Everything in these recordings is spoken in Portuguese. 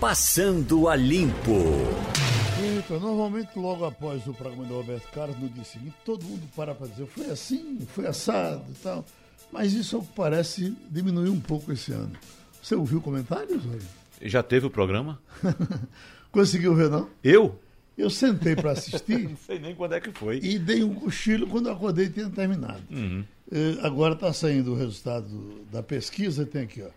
Passando a Limpo. Então, normalmente logo após o programa do Roberto Carlos, no dia seguinte, todo mundo para para dizer, foi assim, foi assado e tal. Mas isso, ao que parece, diminuiu um pouco esse ano. Você ouviu comentários hoje? Já teve o programa? Conseguiu ver, não? Eu? Eu sentei para assistir. não sei nem quando é que foi. E dei um cochilo quando eu acordei e tinha terminado. Uhum. Eh, agora está saindo o resultado da pesquisa, tem aqui, ó.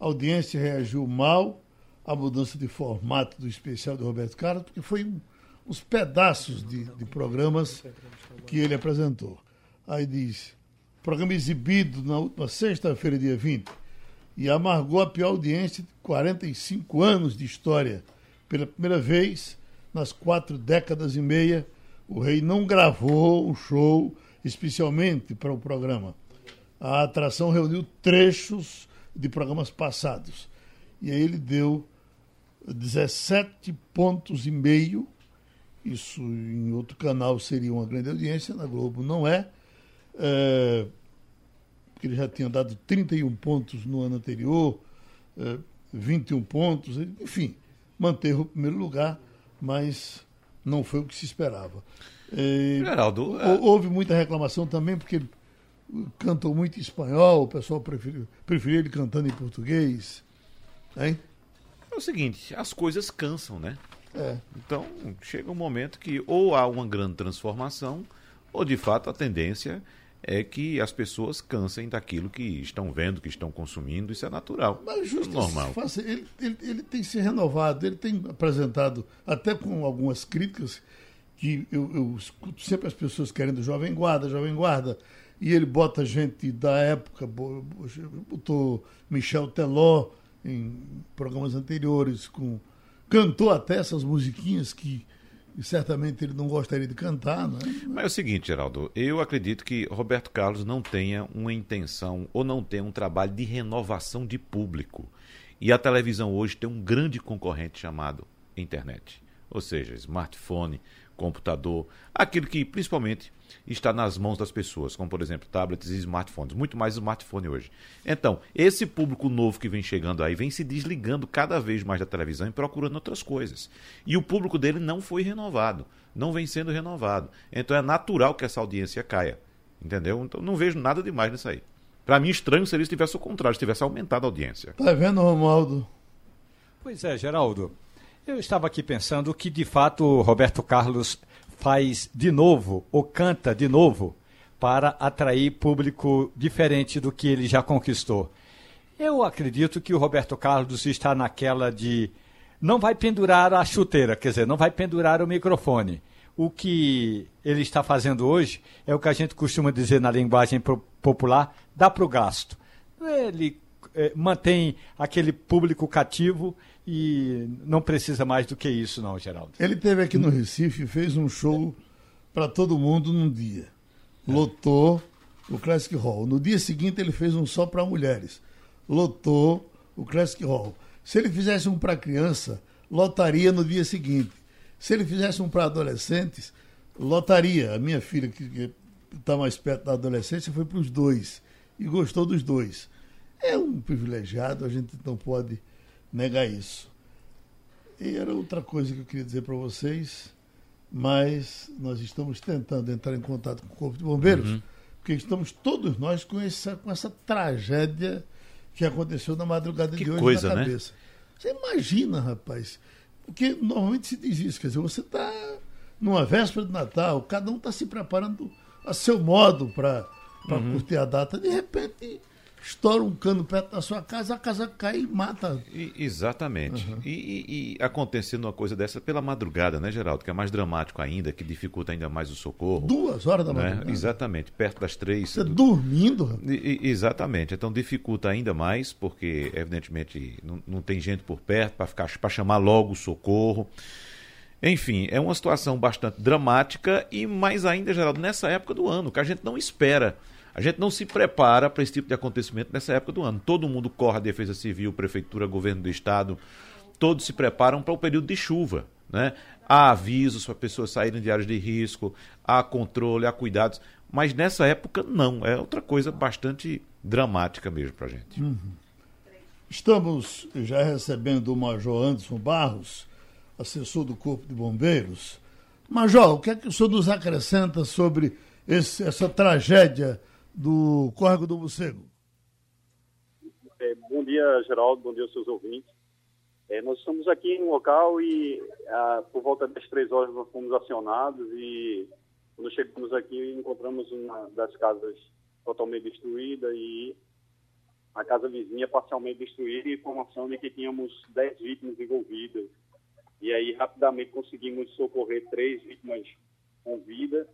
A audiência reagiu mal à mudança de formato do especial de Roberto Carlos, porque foi um, uns pedaços de, de programas que ele apresentou. Aí diz, programa exibido na última sexta-feira, dia 20, e amargou a pior audiência de 45 anos de história. Pela primeira vez, nas quatro décadas e meia, o rei não gravou um show especialmente para o programa. A atração reuniu trechos de programas passados. E aí ele deu 17 pontos e meio. Isso em outro canal seria uma grande audiência, na Globo não é. é porque ele já tinha dado 31 pontos no ano anterior, é, 21 pontos, enfim, manteve o primeiro lugar, mas não foi o que se esperava. É, Geraldo, é... houve muita reclamação também, porque ele cantou muito em espanhol, o pessoal preferiu, preferiu ele cantando em português. Hein? É o seguinte, as coisas cansam, né? É. Então, chega um momento que ou há uma grande transformação, ou de fato a tendência é que as pessoas cansem daquilo que estão vendo, que estão consumindo, isso é natural. Mas justo é normal. Ele, ele, ele, tem se renovado, ele tem apresentado, até com algumas críticas, que eu, eu escuto sempre as pessoas querendo Jovem Guarda, Jovem Guarda, e ele bota gente da época, botou Michel Teló em programas anteriores, com cantou até essas musiquinhas que certamente ele não gostaria de cantar, não é? Mas é o seguinte, Geraldo, eu acredito que Roberto Carlos não tenha uma intenção ou não tenha um trabalho de renovação de público. E a televisão hoje tem um grande concorrente chamado internet, ou seja, smartphone, computador, aquilo que principalmente está nas mãos das pessoas, como por exemplo tablets e smartphones, muito mais smartphone hoje. Então, esse público novo que vem chegando aí vem se desligando cada vez mais da televisão e procurando outras coisas. E o público dele não foi renovado, não vem sendo renovado. Então é natural que essa audiência caia. Entendeu? Então não vejo nada demais nisso aí. Para mim, estranho seria se tivesse o contrário, se tivesse aumentado a audiência. Tá vendo, Romualdo? Pois é, Geraldo. Eu estava aqui pensando que, de fato, Roberto Carlos faz de novo, ou canta de novo, para atrair público diferente do que ele já conquistou. Eu acredito que o Roberto Carlos está naquela de não vai pendurar a chuteira, quer dizer, não vai pendurar o microfone. O que ele está fazendo hoje é o que a gente costuma dizer na linguagem popular, dá para o gasto. Ele é, mantém aquele público cativo e não precisa mais do que isso, não, Geraldo. Ele teve aqui no Recife, fez um show para todo mundo num dia. Lotou o Classic Hall. No dia seguinte, ele fez um só para mulheres. Lotou o Classic Hall. Se ele fizesse um para criança, lotaria no dia seguinte. Se ele fizesse um para adolescentes, lotaria. A minha filha, que está mais perto da adolescência, foi para os dois. E gostou dos dois. É um privilegiado, a gente não pode negar isso. E era outra coisa que eu queria dizer para vocês, mas nós estamos tentando entrar em contato com o Corpo de Bombeiros, uhum. porque estamos todos nós com essa, com essa tragédia que aconteceu na madrugada que de hoje coisa, na né? cabeça. Né? Você imagina, rapaz, porque normalmente se diz isso, quer dizer, você está numa véspera de Natal, cada um está se preparando a seu modo para uhum. curtir a data, de repente estoura um cano perto da sua casa, a casa cai e mata. E, exatamente. Uhum. E, e, e, acontecendo uma coisa dessa pela madrugada, né, Geraldo? Que é mais dramático ainda, que dificulta ainda mais o socorro. Duas horas da né? madrugada. Exatamente, perto das três. Você do... dormindo? E, exatamente. Então dificulta ainda mais, porque evidentemente não, não tem gente por perto para chamar logo o socorro. Enfim, é uma situação bastante dramática e mais ainda, Geraldo, nessa época do ano, que a gente não espera a gente não se prepara para esse tipo de acontecimento nessa época do ano. Todo mundo corre a Defesa Civil, Prefeitura, Governo do Estado, todos se preparam para o período de chuva. Né? Há avisos para pessoas saírem de áreas de risco, há controle, há cuidados. Mas nessa época, não. É outra coisa bastante dramática mesmo para a gente. Uhum. Estamos já recebendo o Major Anderson Barros, assessor do Corpo de Bombeiros. Major, o que é que o senhor nos acrescenta sobre esse, essa tragédia do Córrego do Morcego? É, bom dia, Geraldo, bom dia aos seus ouvintes. É, nós estamos aqui no local e ah, por volta das três horas nós fomos acionados e quando chegamos aqui encontramos uma das casas totalmente destruída e a casa vizinha parcialmente destruída e informação de que tínhamos 10 vítimas envolvidas. E aí, rapidamente, conseguimos socorrer três vítimas com vida.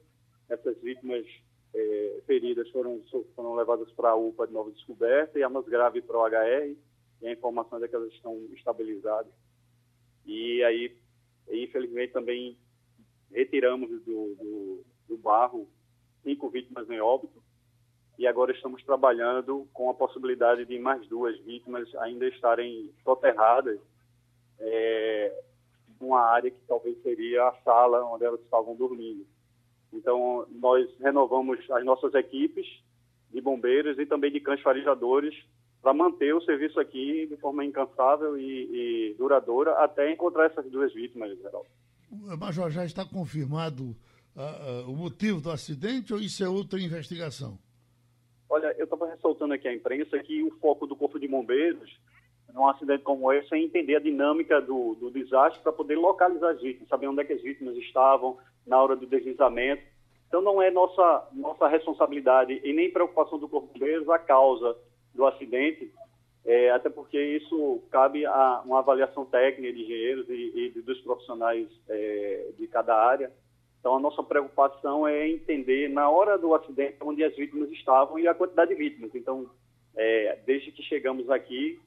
Essas vítimas é, feridas foram, foram levadas para a UPA de Nova Descoberta e a mais grave para o HR. E a informação é que elas estão estabilizadas. E aí, infelizmente, também retiramos do, do, do barro cinco vítimas em óbito e agora estamos trabalhando com a possibilidade de mais duas vítimas ainda estarem soterradas é, numa área que talvez seria a sala onde elas estavam dormindo. Então, nós renovamos as nossas equipes de bombeiros e também de cães farejadores para manter o serviço aqui de forma incansável e, e duradoura até encontrar essas duas vítimas, Geraldo. Major, já está confirmado uh, uh, o motivo do acidente ou isso é outra investigação? Olha, eu estava ressaltando aqui à imprensa que o foco do Corpo de Bombeiros, num acidente como esse, é entender a dinâmica do, do desastre para poder localizar as vítimas, saber onde é que as vítimas estavam na hora do deslizamento. Então, não é nossa, nossa responsabilidade e nem preocupação do Corpo de Bombeiros a causa do acidente, é, até porque isso cabe a uma avaliação técnica de engenheiros e, e dos profissionais é, de cada área. Então, a nossa preocupação é entender, na hora do acidente, onde as vítimas estavam e a quantidade de vítimas. Então, é, desde que chegamos aqui,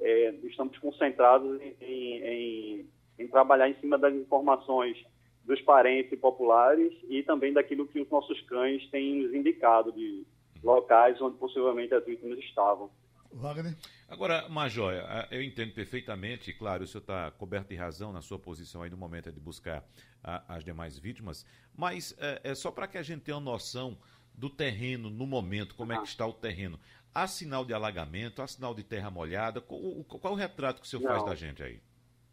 é, estamos concentrados em, em, em, trabalhar em cima das informações dos parentes e populares e também daquilo que os nossos cães têm nos indicado de locais onde possivelmente as vítimas estavam. Wagner? Agora, Major, eu entendo perfeitamente, claro, o senhor está coberto de razão na sua posição aí no momento de buscar a, as demais vítimas, mas é, é só para que a gente tenha uma noção do terreno no momento, como é que está o terreno. Há sinal de alagamento, há sinal de terra molhada? Qual, qual o retrato que o senhor não. faz da gente aí?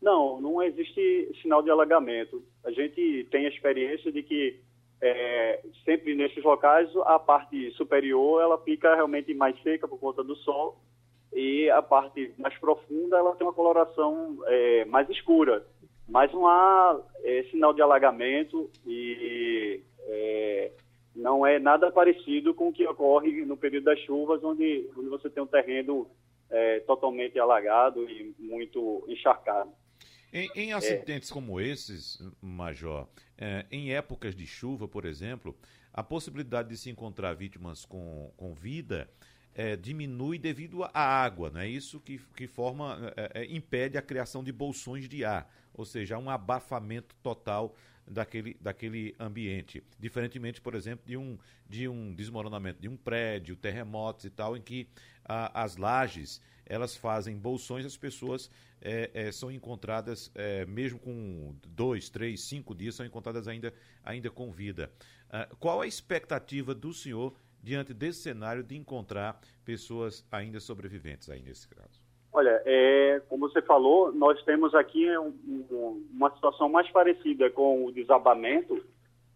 Não, não existe sinal de alagamento. A gente tem a experiência de que é, sempre nesses locais a parte superior ela fica realmente mais seca por conta do sol e a parte mais profunda ela tem uma coloração é, mais escura. Mas não há é, sinal de alagamento e é, não é nada parecido com o que ocorre no período das chuvas, onde, onde você tem um terreno é, totalmente alagado e muito encharcado. Em, em acidentes é. como esses, Major, é, em épocas de chuva, por exemplo, a possibilidade de se encontrar vítimas com, com vida é, diminui devido à água, não é isso que, que forma, é, é, impede a criação de bolsões de ar, ou seja, um abafamento total daquele, daquele ambiente. Diferentemente, por exemplo, de um, de um desmoronamento de um prédio, terremotos e tal, em que a, as lajes elas fazem bolsões, as pessoas é, é, são encontradas, é, mesmo com dois, três, cinco dias, são encontradas ainda, ainda com vida. Ah, qual a expectativa do senhor diante desse cenário de encontrar pessoas ainda sobreviventes aí nesse caso? Olha, é, como você falou, nós temos aqui um, um, uma situação mais parecida com o desabamento,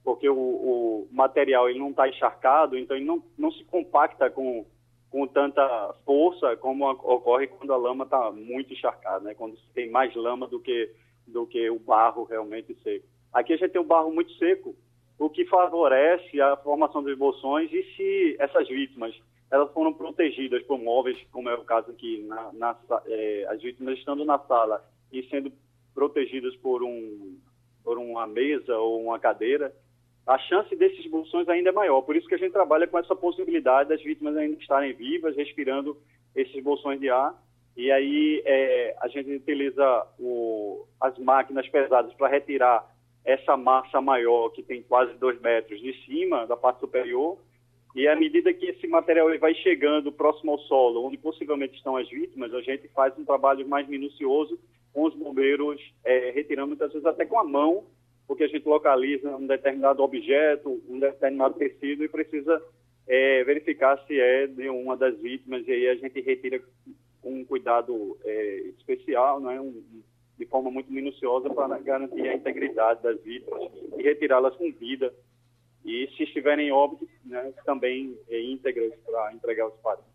porque o, o material ele não está encharcado, então ele não, não se compacta com, com tanta força como ocorre quando a lama está muito encharcada, né? quando tem mais lama do que, do que o barro realmente seco. Aqui a gente tem um barro muito seco, o que favorece a formação de bolsões e se essas vítimas elas foram protegidas por móveis, como é o caso aqui, na, na é, as vítimas estando na sala e sendo protegidas por, um, por uma mesa ou uma cadeira, a chance desses bolsões ainda é maior. Por isso que a gente trabalha com essa possibilidade das vítimas ainda estarem vivas, respirando esses bolsões de ar. E aí é, a gente utiliza o, as máquinas pesadas para retirar essa massa maior, que tem quase dois metros, de cima, da parte superior, e à medida que esse material vai chegando próximo ao solo, onde possivelmente estão as vítimas, a gente faz um trabalho mais minucioso com os bombeiros, é, retirando muitas vezes até com a mão, porque a gente localiza um determinado objeto, um determinado tecido e precisa é, verificar se é de uma das vítimas, e aí a gente retira com um cuidado é, especial, né, um, de forma muito minuciosa para garantir a integridade das vítimas e retirá-las com vida. E se estiverem em óbito, né, também é, íntegras para entregar os parentes.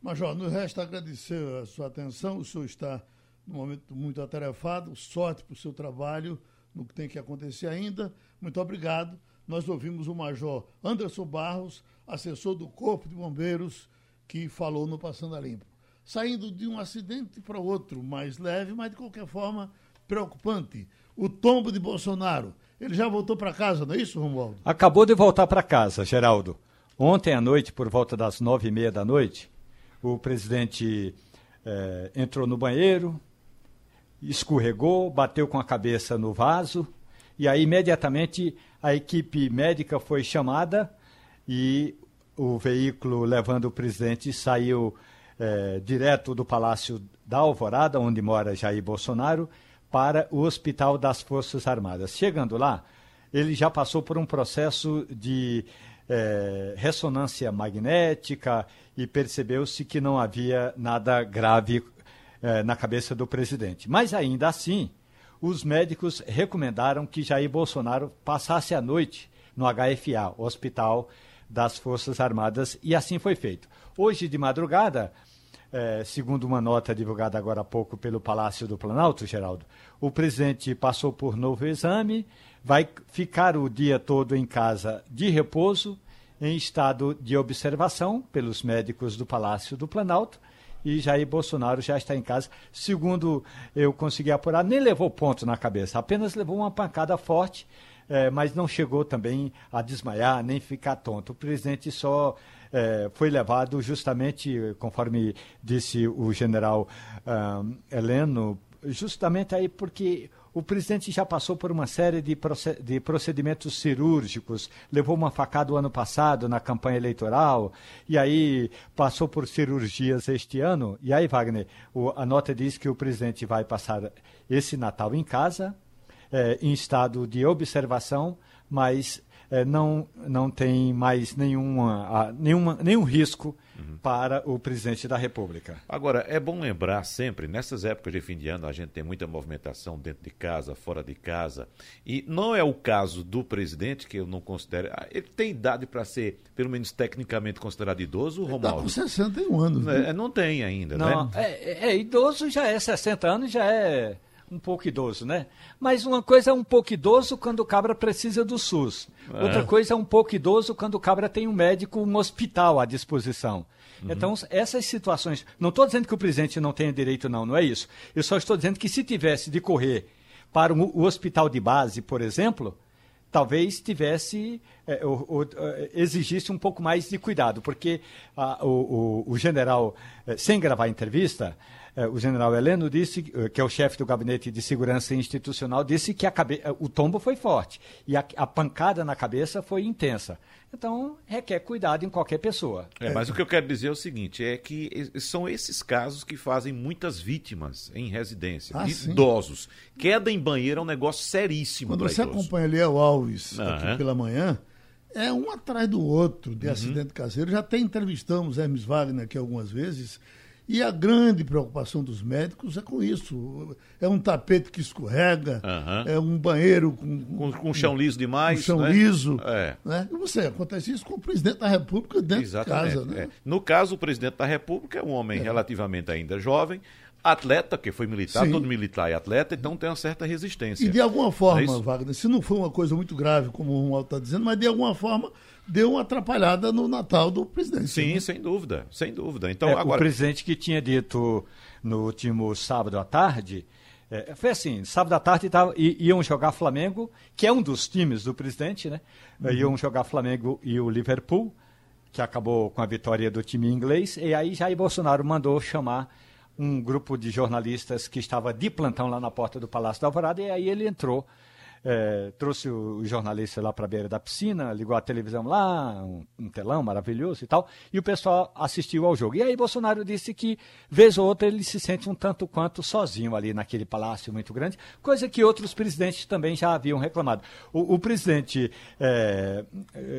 Major, no resto agradecer a sua atenção, o senhor está num momento muito atarefado, sorte para o seu trabalho, no que tem que acontecer ainda. Muito obrigado. Nós ouvimos o Major Anderson Barros, assessor do Corpo de Bombeiros, que falou no Passando a Limpo. Saindo de um acidente para outro, mais leve, mas de qualquer forma preocupante. O tombo de Bolsonaro. Ele já voltou para casa, não é isso, Romualdo? Acabou de voltar para casa, Geraldo. Ontem à noite, por volta das nove e meia da noite, o presidente eh, entrou no banheiro, escorregou, bateu com a cabeça no vaso, e aí imediatamente a equipe médica foi chamada e o veículo levando o presidente saiu eh, direto do Palácio da Alvorada, onde mora Jair Bolsonaro, para o Hospital das Forças Armadas. Chegando lá, ele já passou por um processo de eh, ressonância magnética e percebeu-se que não havia nada grave eh, na cabeça do presidente. Mas ainda assim, os médicos recomendaram que Jair Bolsonaro passasse a noite no HFA, Hospital das Forças Armadas, e assim foi feito. Hoje de madrugada, eh, segundo uma nota divulgada agora há pouco pelo Palácio do Planalto, Geraldo, o presidente passou por novo exame, vai ficar o dia todo em casa de repouso, em estado de observação pelos médicos do Palácio do Planalto, e Jair Bolsonaro já está em casa. Segundo eu consegui apurar, nem levou ponto na cabeça, apenas levou uma pancada forte, eh, mas não chegou também a desmaiar nem ficar tonto. O presidente só eh, foi levado justamente, conforme disse o general ah, Heleno, justamente aí porque o presidente já passou por uma série de, procedimentos cirúrgicos, levou uma facada o ano passado na campanha eleitoral, e aí passou por cirurgias este ano. E aí, Wagner, o, a nota diz que o presidente vai passar esse Natal em casa, é, em estado de observação, mas é, não, não tem mais nenhuma, nenhuma, nenhum risco uhum. para o presidente da República. Agora, é bom lembrar sempre, nessas épocas de fim de ano, a gente tem muita movimentação dentro de casa, fora de casa, e não é o caso do presidente, que eu não considero. Ah, ele tem idade para ser, pelo menos tecnicamente, considerado idoso, ele Romualdo? Está com 61 anos. Né? É, não tem ainda, não, né? É, é, é, idoso já é 60 anos, já é um pouco idoso, né? Mas uma coisa é um pouco idoso quando o cabra precisa do SUS. É. Outra coisa é um pouco idoso quando o cabra tem um médico, um hospital à disposição. Uhum. Então, essas situações. Não estou dizendo que o presidente não tenha direito, não, não é isso. Eu só estou dizendo que se tivesse de correr para o hospital de base, por exemplo, talvez tivesse é, o, o, é, exigisse um pouco mais de cuidado, porque a, o, o, general, é, sem gravar entrevista, é, o general Heleno disse, é, que é o chefe do Gabinete de Segurança Institucional, disse que cabe... É, o tombo foi forte e a, a, pancada na cabeça foi intensa. Então, requer cuidado em qualquer pessoa. É, mas o que eu quero dizer é o seguinte, é que são esses casos que fazem muitas vítimas em residência, ah, idosos. Queda em banheiro é um negócio seríssimo Quando você idoso. acompanha Eliel Alves ah, aqui pela manhã, é um atrás do outro de uhum. acidente caseiro. Já até entrevistamos Hermes Wagner aqui algumas vezes e a grande preocupação dos médicos é com isso. É um tapete que escorrega, uhum. é um banheiro com, com, com chão liso demais. Com chão né? liso. É. Né? E você, acontece isso com o presidente da República dentro Exatamente. de casa. Né? É. No caso, o presidente da República é um homem é. relativamente ainda jovem, atleta, que foi militar, Sim. todo militar é atleta, então tem uma certa resistência. E de alguma forma, é Wagner, se não foi uma coisa muito grave, como o Romualdo está dizendo, mas de alguma forma deu uma atrapalhada no Natal do presidente. Sim, né? sem dúvida, sem dúvida. Então, é, agora... O presidente que tinha dito no último sábado à tarde, é, foi assim, sábado à tarde tava, iam jogar Flamengo, que é um dos times do presidente, né? Uhum. Iam jogar Flamengo e o Liverpool, que acabou com a vitória do time inglês, e aí Jair Bolsonaro mandou chamar um grupo de jornalistas que estava de plantão lá na porta do Palácio da Alvorada, e aí ele entrou é, trouxe o jornalista lá para a beira da piscina, ligou a televisão lá, um, um, telão maravilhoso e tal, e o pessoal assistiu ao jogo. E aí Bolsonaro disse que, vez ou outra, ele se sente um tanto quanto sozinho ali naquele palácio muito grande, coisa que outros presidentes também já haviam reclamado. O, o presidente é,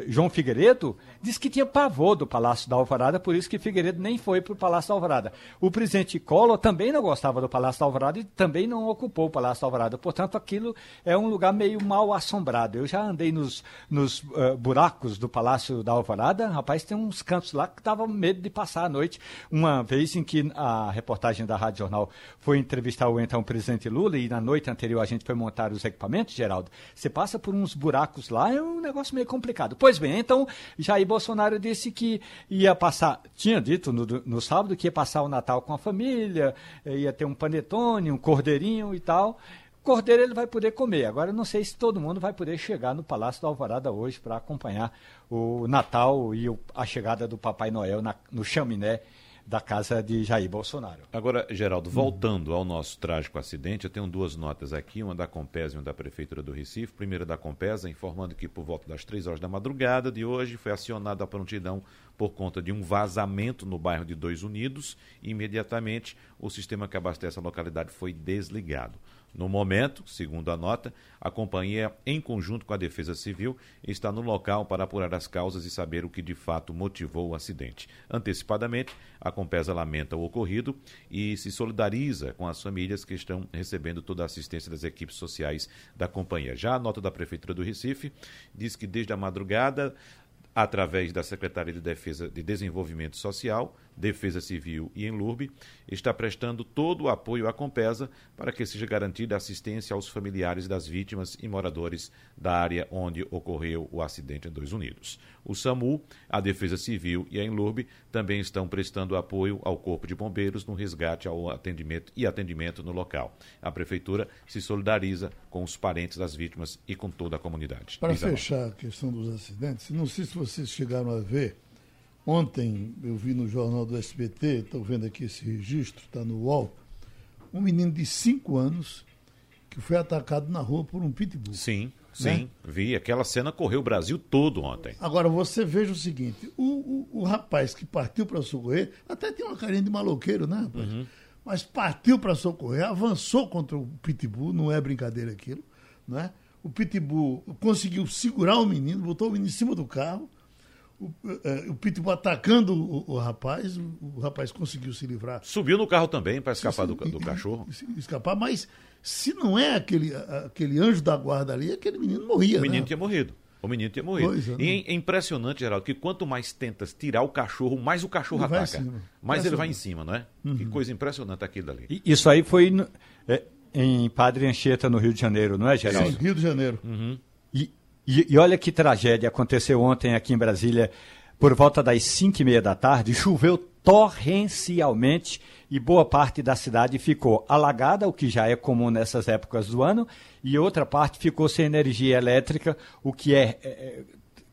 João Figueiredo disse que tinha pavor do Palácio da Alvorada, por isso que Figueiredo nem foi para o Palácio da Alvorada. O presidente Collor também não gostava do Palácio da Alvorada e também não ocupou o Palácio da Alvorada. Portanto, aquilo é um lugar meio mal assombrado. Eu já andei nos, nos uh, buracos do Palácio da Alvorada, rapaz, tem uns cantos lá que dava medo de passar a noite. Uma vez em que a reportagem da Rádio Jornal foi entrevistar o então presidente Lula e na noite anterior a gente foi montar os equipamentos, Geraldo, você passa por uns buracos lá, é um negócio meio complicado. Pois bem, então Jair Bolsonaro disse que ia passar, tinha dito no, no sábado que ia passar o Natal com a família, eh, ia ter um panetone, um cordeirinho e tal. Cordeiro ele vai poder comer. Agora eu não sei se todo mundo vai poder chegar no Palácio da Alvorada hoje para acompanhar o Natal e a chegada do Papai Noel na, no chaminé da casa de Jair Bolsonaro. Agora, Geraldo, voltando ao nosso trágico acidente, eu tenho duas notas aqui, uma da Compesa e uma da Prefeitura do Recife. Primeira da Compesa, informando que por volta das três horas da madrugada de hoje foi acionada a prontidão por conta de um vazamento no bairro de Dois Unidos. E, imediatamente, o sistema que abastece a localidade foi desligado. No momento, segundo a nota, a companhia, em conjunto com a Defesa Civil, está no local para apurar as causas e saber o que de fato motivou o acidente. Antecipadamente, a Compesa lamenta o ocorrido e se solidariza com as famílias que estão recebendo toda a assistência das equipes sociais da companhia. Já a nota da Prefeitura do Recife diz que desde a madrugada através da Secretaria de Defesa de Desenvolvimento Social, Defesa Civil e Enlurbe, está prestando todo o apoio à Compesa para que seja garantida assistência aos familiares das vítimas e moradores da área onde ocorreu o acidente em Dois Unidos. O SAMU, a Defesa Civil e a Enlurbe também estão prestando apoio ao Corpo de Bombeiros no resgate ao atendimento e atendimento no local. A Prefeitura se solidariza com os parentes das vítimas e com toda a comunidade. Para fechar a questão dos acidentes, não sei se vocês chegaram a ver Ontem eu vi no jornal do SBT, estou vendo aqui esse registro, está no UOL, um menino de 5 anos que foi atacado na rua por um pitbull. Sim, né? sim, vi. Aquela cena correu o Brasil todo ontem. Agora, você veja o seguinte: o, o, o rapaz que partiu para socorrer, até tem uma carinha de maloqueiro, né, rapaz? Uhum. Mas partiu para socorrer, avançou contra o pitbull, não é brincadeira aquilo, né? O pitbull conseguiu segurar o menino, botou o menino em cima do carro o, é, o Pitbull atacando o, o rapaz, o, o, rapaz conseguiu se livrar. Subiu no carro também para escapar do, do cachorro. Escapar, mas se não é aquele, aquele anjo da guarda ali, aquele menino morria. O menino né? tinha morrido. O menino tinha morrido. É, e é impressionante, Geraldo, que quanto mais tentas tirar o cachorro, mais o cachorro ele ataca. Mais ele vai em cima, não é? Uhum. Que coisa impressionante aquilo ali. Isso aí foi no, é, em Padre Anchieta, no Rio de Janeiro, não é, Geraldo? Sim, Rio de Janeiro. Uhum. E, e, olha que tragédia aconteceu ontem aqui em Brasília, por volta das 5 e meia da tarde, choveu torrencialmente e boa parte da cidade ficou alagada, o que já é comum nessas épocas do ano, e outra parte ficou sem energia elétrica, o que é, é, é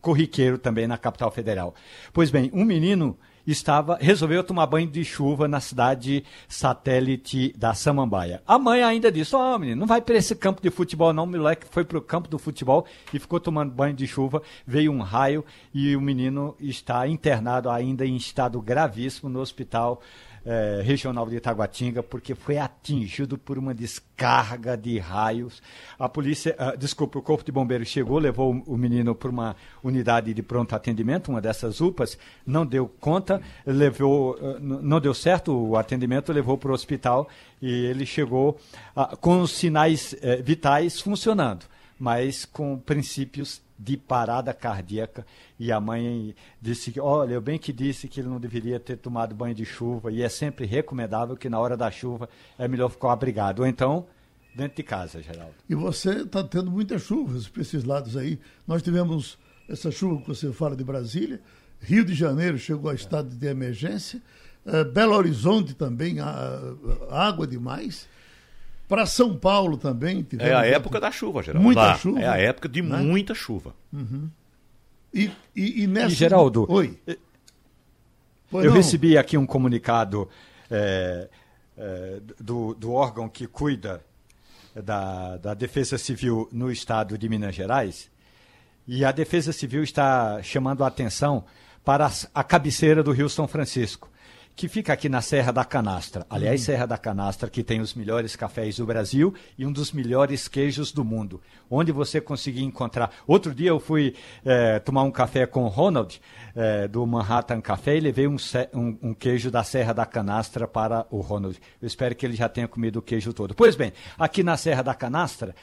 corriqueiro também na capital federal. Pois bem, um menino estava resolveu tomar banho de chuva na cidade satélite da Samambaia. A mãe ainda disse: Ó, oh, menino, não vai para esse campo de futebol, não. O moleque foi para o campo do futebol e ficou tomando banho de chuva. Veio um raio e o menino está internado ainda em estado gravíssimo no hospital é, regional de Itaguatinga, porque foi atingido por uma descarga de raios. A polícia, uh, desculpa, o Corpo de Bombeiros chegou, levou o, menino para uma unidade de pronto atendimento, uma dessas UPAs, não deu conta, levou, uh, não deu certo o atendimento, levou para o hospital e ele chegou uh, com os sinais eh, vitais funcionando, mas com princípios de parada cardíaca e a mãe disse que, olha, eu bem que disse que ele não deveria ter tomado banho de chuva e é sempre recomendável que na hora da chuva é melhor ficar abrigado. Ou então, dentro de casa, Geraldo. E você está tendo muitas chuvas para esses lados aí. Nós tivemos essa chuva que você fala de Brasília, Rio de Janeiro chegou a estado de emergência, uh, Belo Horizonte também, água demais. Para São Paulo também. É a época da chuva, Geraldo. Muita Lá, chuva. É a época de né? muita chuva. Uhum. E, e, e, nessa... e Geraldo, Oi. Pois eu não. recebi aqui um comunicado é, é, do, do órgão que cuida da, da Defesa Civil no estado de Minas Gerais, e a Defesa Civil está chamando a atenção para a cabeceira do Rio São Francisco que fica aqui na Serra da Canastra. Aliás, Serra da Canastra, que tem os melhores cafés do Brasil e um dos melhores queijos do mundo. Onde você conseguir encontrar. Outro dia eu fui é, tomar um café com o Ronald, é, do Manhattan Café, e levei um, um, um, queijo da Serra da Canastra para o Ronald. Eu espero que ele já tenha comido o queijo todo. Pois bem, aqui na Serra da Canastra,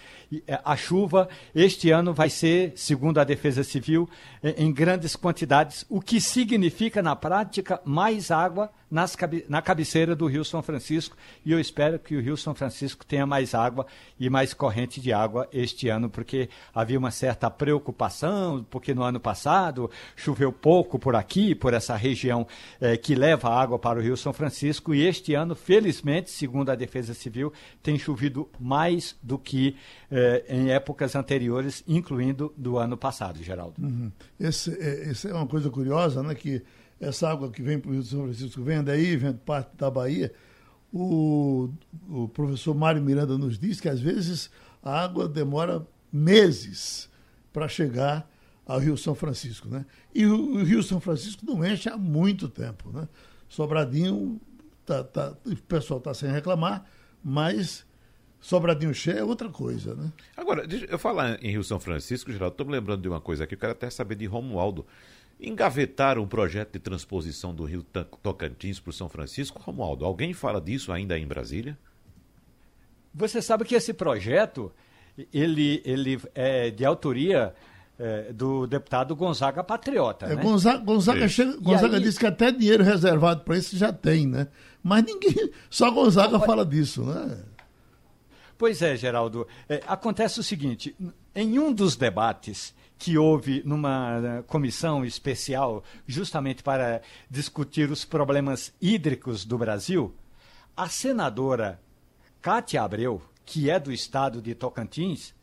é, a chuva este ano vai ser, segundo a Defesa Civil, em grandes quantidades, o que significa, na prática, mais água nas, na cabeceira do Rio São Francisco e eu espero que o Rio São Francisco tenha mais água e mais corrente de água este ano, porque havia uma certa preocupação, porque no ano passado choveu pouco por aqui, por essa região eh, que leva água para o Rio São Francisco e este ano, felizmente, segundo a Defesa Civil, tem chovido mais do que eh, em épocas anteriores, incluindo do ano passado, Geraldo. Uhum. Esse é uma coisa curiosa, né, que essa água que vem para o Rio de São Francisco vem daí, vem parte da Bahia. O, o professor Mário Miranda nos diz que às vezes a água demora meses para chegar ao Rio São Francisco. Né? E o, o, Rio São Francisco não enche há muito tempo. Né? Sobradinho, tá, tá, o pessoal está sem reclamar, mas Sobradinho cheio é outra coisa. Né? Agora, eu falar em Rio São Francisco, Geraldo, estou me lembrando de uma coisa aqui, eu quero até saber de Romualdo engavetaram o projeto de transposição do Rio Tocantins para o São Francisco. Romualdo, alguém fala disso ainda em Brasília? Você sabe que esse projeto ele, ele é de autoria é, do deputado Gonzaga Patriota. É, né? Gonzaga, Gonzaga, chega, Gonzaga aí... disse que até dinheiro reservado para isso já tem, né? Mas ninguém, só Gonzaga fala disso, né? Pois é, Geraldo. É, acontece o seguinte: em um dos debates que houve numa né, comissão especial justamente para discutir os problemas hídricos do Brasil, a senadora Cátia Abreu, que é do estado de Tocantins,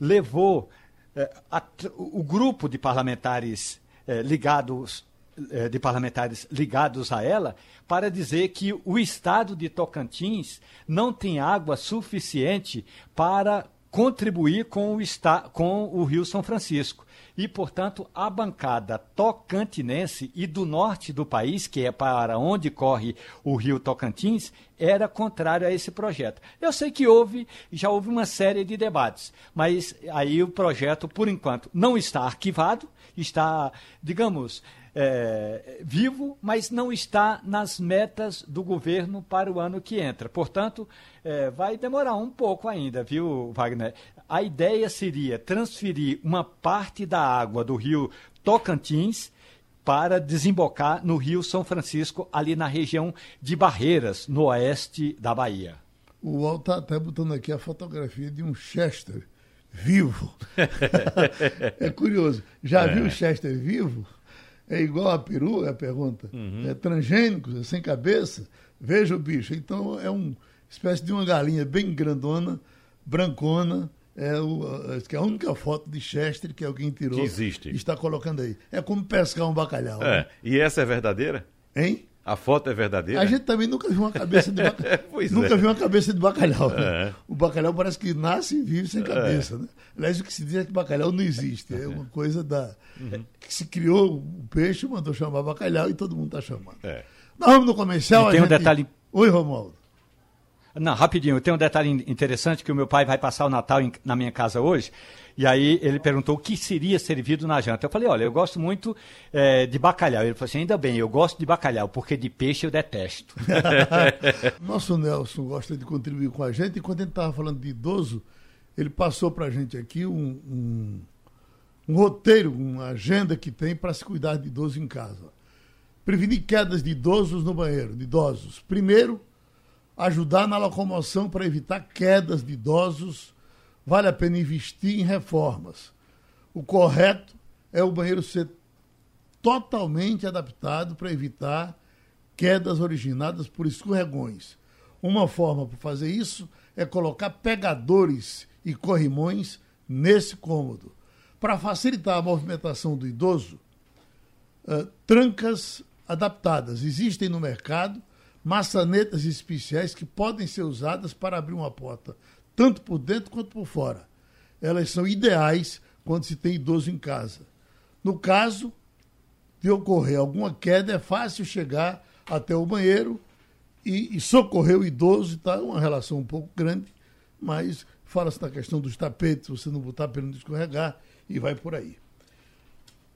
levou eh, a, o grupo de parlamentares eh, ligados eh, de parlamentares ligados a ela para dizer que o estado de Tocantins não tem água suficiente para contribuir com o, está, com o Rio São Francisco. E, portanto, a bancada tocantinense e do norte do país, que é para onde corre o Rio Tocantins, era contrária a esse projeto. Eu sei que houve, já houve uma série de debates, mas aí o projeto, por enquanto, não está arquivado, está, digamos, é, vivo, mas não está nas metas do governo para o ano que entra. Portanto, é, vai demorar um pouco ainda, viu, Wagner? A ideia seria transferir uma parte da água do rio Tocantins para desembocar no Rio São Francisco, ali na região de Barreiras, no oeste da Bahia. O Walt está até botando aqui a fotografia de um Chester vivo. é curioso. Já é. viu o Chester vivo? É igual a peru, é a pergunta. Uhum. É transgênico, é sem cabeça. Veja o bicho. Então é uma espécie de uma galinha bem grandona, brancona. É, o, que é a única foto de Chester que alguém tirou. Que existe. está colocando aí. É como pescar um bacalhau. É. Né? E essa é verdadeira? Hein? A foto é verdadeira? A gente também nunca viu uma cabeça de bacalhau. nunca é. viu uma cabeça de bacalhau. Né? O bacalhau parece que nasce e vive sem cabeça. É. Né? Aliás, o que se diz é que bacalhau não existe. É uma coisa da. Uhum. que se criou o peixe, mandou chamar bacalhau e todo mundo está chamando. É. Nós vamos no comercial. E tem um gente... detalhe. Oi, Romualdo. Não, rapidinho, tem um detalhe interessante que o meu pai vai passar o Natal em, na minha casa hoje. E aí ele perguntou o que seria servido na janta. Eu falei, olha, eu gosto muito é, de bacalhau. Ele falou assim, ainda bem, eu gosto de bacalhau, porque de peixe eu detesto. Nosso Nelson gosta de contribuir com a gente. E quando ele estava falando de idoso, ele passou para a gente aqui um, um, um roteiro, uma agenda que tem para se cuidar de idoso em casa. Prevenir quedas de idosos no banheiro, de idosos. Primeiro, ajudar na locomoção para evitar quedas de idosos vale a pena investir em reformas. O correto é o banheiro ser totalmente adaptado para evitar quedas originadas por escorregões. Uma forma para fazer isso é colocar pegadores e corrimões nesse cômodo. Para facilitar a movimentação do idoso, uh, trancas adaptadas. Existem no mercado maçanetas especiais que podem ser usadas para abrir uma porta tanto por dentro quanto por fora. Elas são ideais quando se tem idoso em casa. No caso de ocorrer alguma queda, é fácil chegar até o banheiro e, e socorrer o idoso, está uma relação um pouco grande, mas fala-se da questão dos tapetes, você não botar para não escorregar e vai por aí.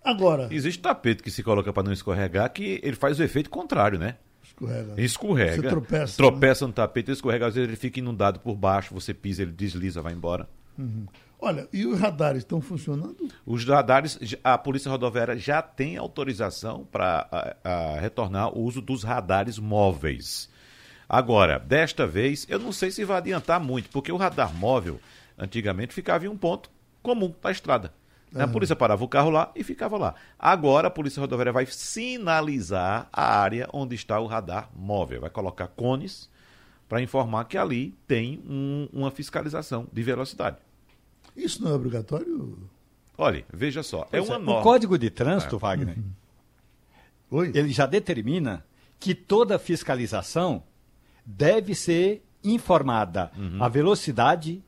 Agora. Existe tapete que se coloca para não escorregar que ele faz o efeito contrário, né? Escorrega. Escorrega. Você tropeça. Tropeça né? no tapete, escorrega, às vezes ele fica inundado por baixo, você pisa, ele desliza, vai embora. Uhum. Olha, e os radares estão funcionando? Os radares, a Polícia Rodoviária já tem autorização para retornar o uso dos radares móveis. Agora, desta vez, eu não sei se vai adiantar muito, porque o radar móvel, antigamente, ficava em um ponto comum da estrada. Uhum. A polícia parava o carro lá e ficava lá. Agora a Polícia Rodoviária vai sinalizar a área onde está o radar móvel. Vai colocar cones para informar que ali tem um, uma fiscalização de velocidade. Isso não é obrigatório? Olha, veja só, é uma é, norma. O Código de Trânsito, é. Wagner, uhum. Oi? ele já determina que toda fiscalização deve ser informada uhum. a velocidade,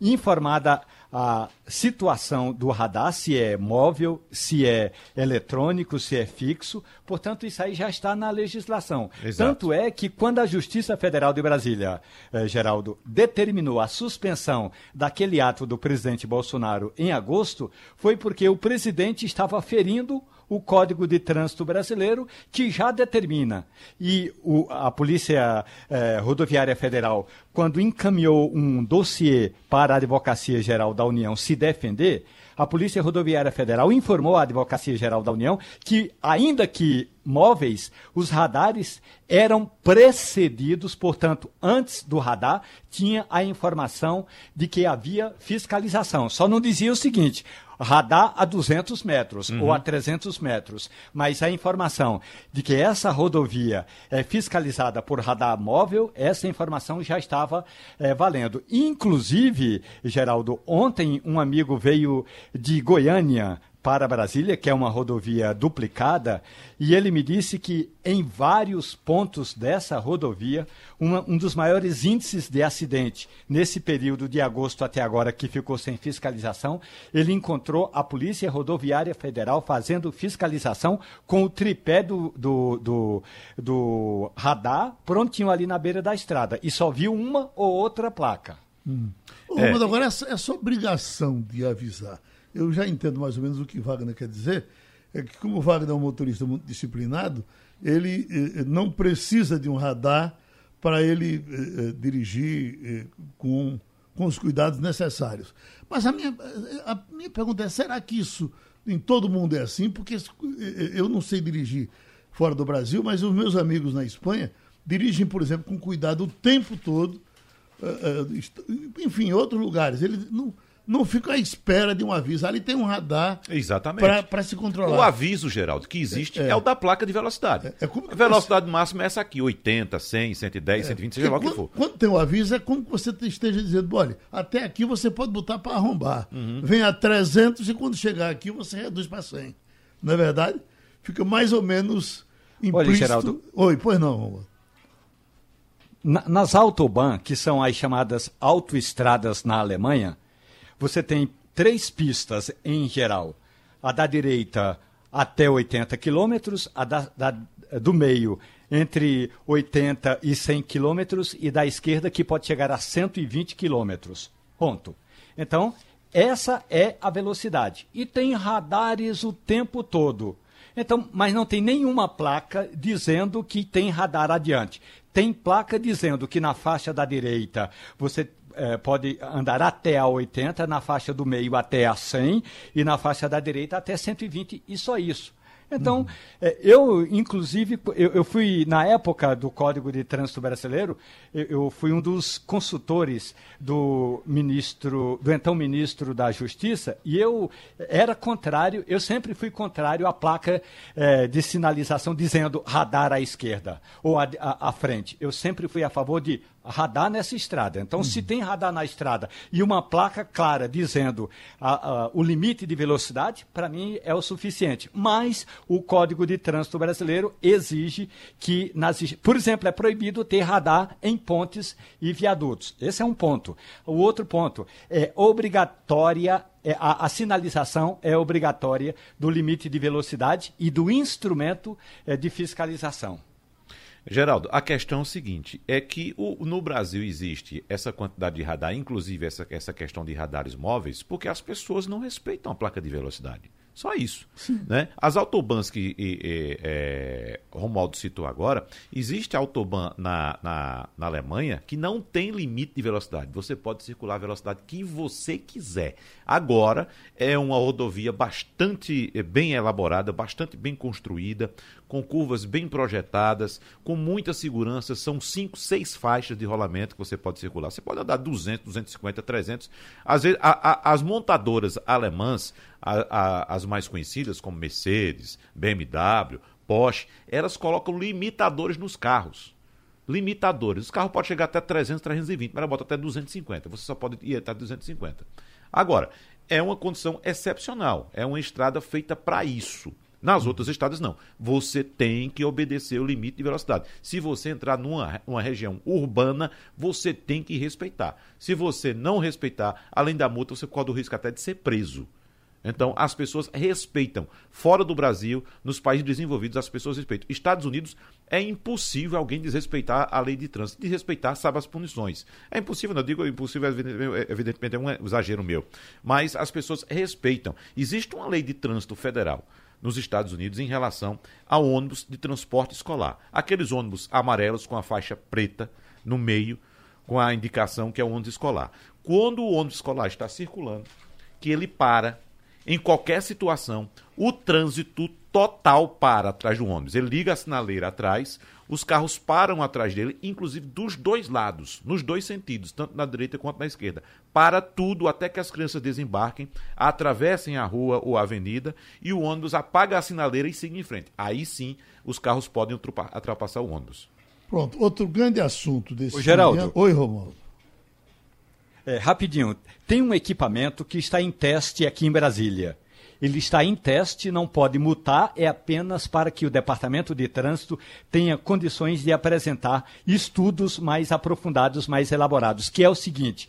informada a situação do radar, se é móvel, se é eletrônico, se é fixo. Portanto, isso aí já está na legislação. Exato. Tanto é que quando a Justiça Federal de Brasília, eh, Geraldo, determinou a suspensão daquele ato do presidente Bolsonaro em agosto, foi porque o presidente estava ferindo o Código de Trânsito Brasileiro, que já determina. E o, a Polícia eh, Rodoviária Federal, quando encaminhou um dossiê para a Advocacia Geral da União se defender, a Polícia Rodoviária Federal informou à Advocacia Geral da União que, ainda que móveis, os radares eram precedidos, portanto, antes do radar, tinha a informação de que havia fiscalização. Só não dizia o seguinte: radar a 200 metros uhum. ou a 300 metros, mas a informação de que essa rodovia é fiscalizada por radar móvel, essa informação já estava é, valendo. Inclusive, Geraldo, ontem um amigo veio de Goiânia para Brasília, que é uma rodovia duplicada, e ele me disse que em vários pontos dessa rodovia, uma, um dos maiores índices de acidente nesse período de agosto até agora, que ficou sem fiscalização, ele encontrou a Polícia Rodoviária Federal fazendo fiscalização com o tripé do, do, do, do radar prontinho ali na beira da estrada, e só viu uma ou outra placa. Hum. É. Mas agora essa, essa obrigação de avisar eu já entendo mais ou menos o que Wagner quer dizer, é que como Wagner é um motorista muito disciplinado, ele eh, não precisa de um radar para ele eh, eh dirigir eh, com, com os cuidados necessários. Mas a minha, a minha pergunta é, será que isso em todo mundo é assim? Porque eh, eu não sei dirigir fora do Brasil, mas os meus amigos na Espanha dirigem, por exemplo, com cuidado o tempo todo, eh, enfim, em outros lugares. Eles não não fica à espera de um aviso. Ali tem um radar para se controlar. O aviso, Geraldo, que existe é, é o da placa de velocidade. É, é a velocidade você... máxima é essa aqui, 80, 100, 110, é. 120, seja lá o que for. Quando tem o um aviso, é como que você esteja dizendo, olha, até aqui você pode botar para arrombar. Uhum. Vem a 300 e quando chegar aqui você reduz para 100. Não é verdade? Fica mais ou menos implícito. Olha, Geraldo... Oi, pois não, nas autobahn, que são as chamadas autoestradas na Alemanha, você tem três pistas em geral. A da direita até 80 quilômetros, a da, da, do meio entre 80 e 100 quilômetros e da esquerda que pode chegar a 120 quilômetros. Ponto. Então, essa é a velocidade. E tem radares o tempo todo. Então, mas não tem nenhuma placa dizendo que tem radar adiante. Tem placa dizendo que na faixa da direita você é, pode andar até a 80, na faixa do meio até a 100 e na faixa da direita até 120 e só isso. Então, uhum. é, eu, inclusive, eu, eu, fui, na época do Código de Trânsito Brasileiro, eu, eu, fui um dos consultores do ministro, do então ministro da Justiça, e eu era contrário, eu sempre fui contrário à placa é, de sinalização dizendo radar à esquerda ou à, à, à frente. Eu sempre fui a favor de radar nessa estrada. Então, uhum. se tem radar na estrada e uma placa clara dizendo a, a, o limite de velocidade, para mim é o suficiente. Mas o Código de Trânsito Brasileiro exige que, nas, por exemplo, é proibido ter radar em pontes e viadutos. Esse é um ponto. O outro ponto é obrigatória é, a, a, sinalização é obrigatória do limite de velocidade e do instrumento é, de fiscalização. Geraldo, a questão é o seguinte: é que o, no Brasil existe essa quantidade de radar, inclusive essa, essa questão de radares móveis, porque as pessoas não respeitam a placa de velocidade. Só isso. Né? As autobans que e, e, é, Romualdo citou agora, existe autoban na, na, na, Alemanha que não tem limite de velocidade. Você pode circular a velocidade que você quiser. Agora, é uma rodovia bastante é, bem elaborada, bastante bem construída, com curvas bem projetadas, com muita segurança. São cinco, seis faixas de rolamento que você pode circular. Você pode andar 200, 250, 300. Às vezes, a, a, as montadoras alemãs a, as mais conhecidas, como Mercedes, BMW, Porsche, elas colocam limitadores nos carros. Limitadores. Os carros podem chegar até 300, 320, mas ela bota até 250. Você só pode ir até 250. Agora, é uma condição excepcional. É uma estrada feita para isso. Nas outras estradas, não. Você tem que obedecer o limite de velocidade. Se você entrar numa, numa região urbana, você tem que respeitar. Se você não respeitar, além da multa, você corre o risco até de ser preso. Então, as pessoas respeitam. Fora do Brasil, nos países desenvolvidos, as pessoas respeitam. Estados Unidos, é impossível alguém desrespeitar a lei de trânsito. Desrespeitar, sabe as punições. É impossível, não digo impossível, evidentemente é um exagero meu. Mas as pessoas respeitam. Existe uma lei de trânsito federal nos Estados Unidos em relação a ônibus de transporte escolar. Aqueles ônibus amarelos com a faixa preta no meio, com a indicação que é o ônibus escolar. Quando o ônibus escolar está circulando, que ele para em qualquer situação, o trânsito total para atrás do ônibus. Ele liga a sinaleira atrás, os carros param atrás dele, inclusive dos dois lados, nos dois sentidos, tanto na direita quanto na esquerda. Para tudo até que as crianças desembarquem, atravessem a rua ou a avenida e o ônibus apaga a sinaleira e siga em frente. Aí sim, os carros podem ultrapassar o ônibus. Pronto, outro grande assunto desse. Ô, Geraldo. Oi, Romualdo. É, rapidinho, tem um equipamento que está em teste aqui em Brasília. Ele está em teste, não pode mutar, é apenas para que o Departamento de Trânsito tenha condições de apresentar estudos mais aprofundados, mais elaborados, que é o seguinte.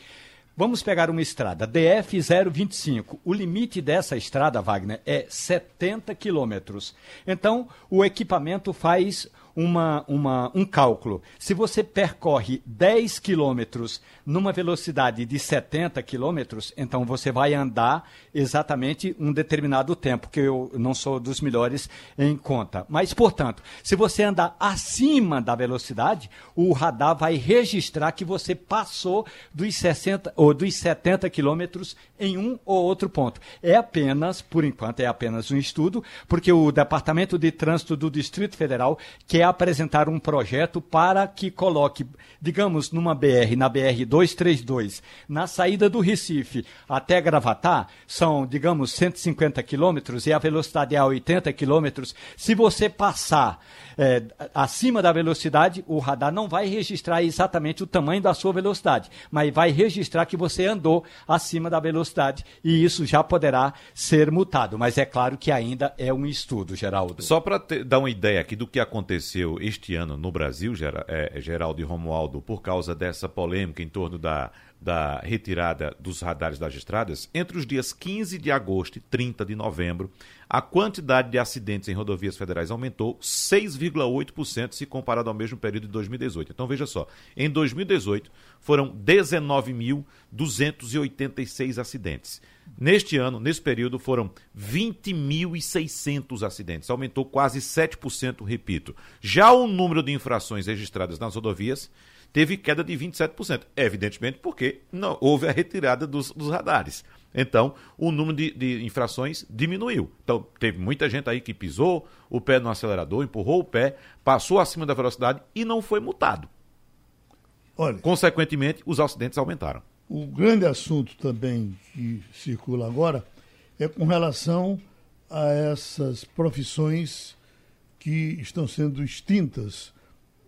Vamos pegar uma estrada, DF 025. O limite dessa estrada, Wagner, é 70 quilômetros. Então, o equipamento faz uma, uma, um cálculo. Se você percorre 10 quilômetros numa velocidade de 70 quilômetros, então você vai andar exatamente um determinado tempo, que eu não sou dos melhores em conta. Mas, portanto, se você andar acima da velocidade, o radar vai registrar que você passou dos 60 ou dos 70 quilômetros em um ou outro ponto. É apenas, por enquanto, é apenas um estudo, porque o Departamento de Trânsito do Distrito Federal quer apresentar um projeto para que coloque, digamos, numa BR, na BR 232, na saída do Recife até Gravatar, são, digamos, 150 quilômetros e a velocidade é a 80 quilômetros. Se você passar é, acima da velocidade, o radar não vai registrar exatamente o tamanho da sua velocidade, mas vai registrar que você andou acima da velocidade e isso já poderá ser multado. Mas é claro que ainda é um estudo, Geraldo. Só para dar uma ideia aqui do que aconteceu este ano no Brasil, é, Geraldo e Romualdo, por causa dessa polêmica em torno da da retirada dos radares das estradas, entre os dias 15 de agosto e 30 de novembro, a quantidade de acidentes em rodovias federais aumentou 6,8% se comparado ao mesmo período de 2018. Então veja só, em 2018 foram 19.286 acidentes. Neste ano, nesse período, foram 20.600 acidentes, aumentou quase 7%, repito. Já o número de infrações registradas nas rodovias teve queda de 27%. Evidentemente porque não houve a retirada dos, dos radares. Então, o número de, de, infrações diminuiu. Então, teve muita gente aí que pisou o pé no acelerador, empurrou o pé, passou acima da velocidade e não foi multado. Olha, Consequentemente, os acidentes aumentaram. O grande assunto também que circula agora é com relação a essas profissões que estão sendo extintas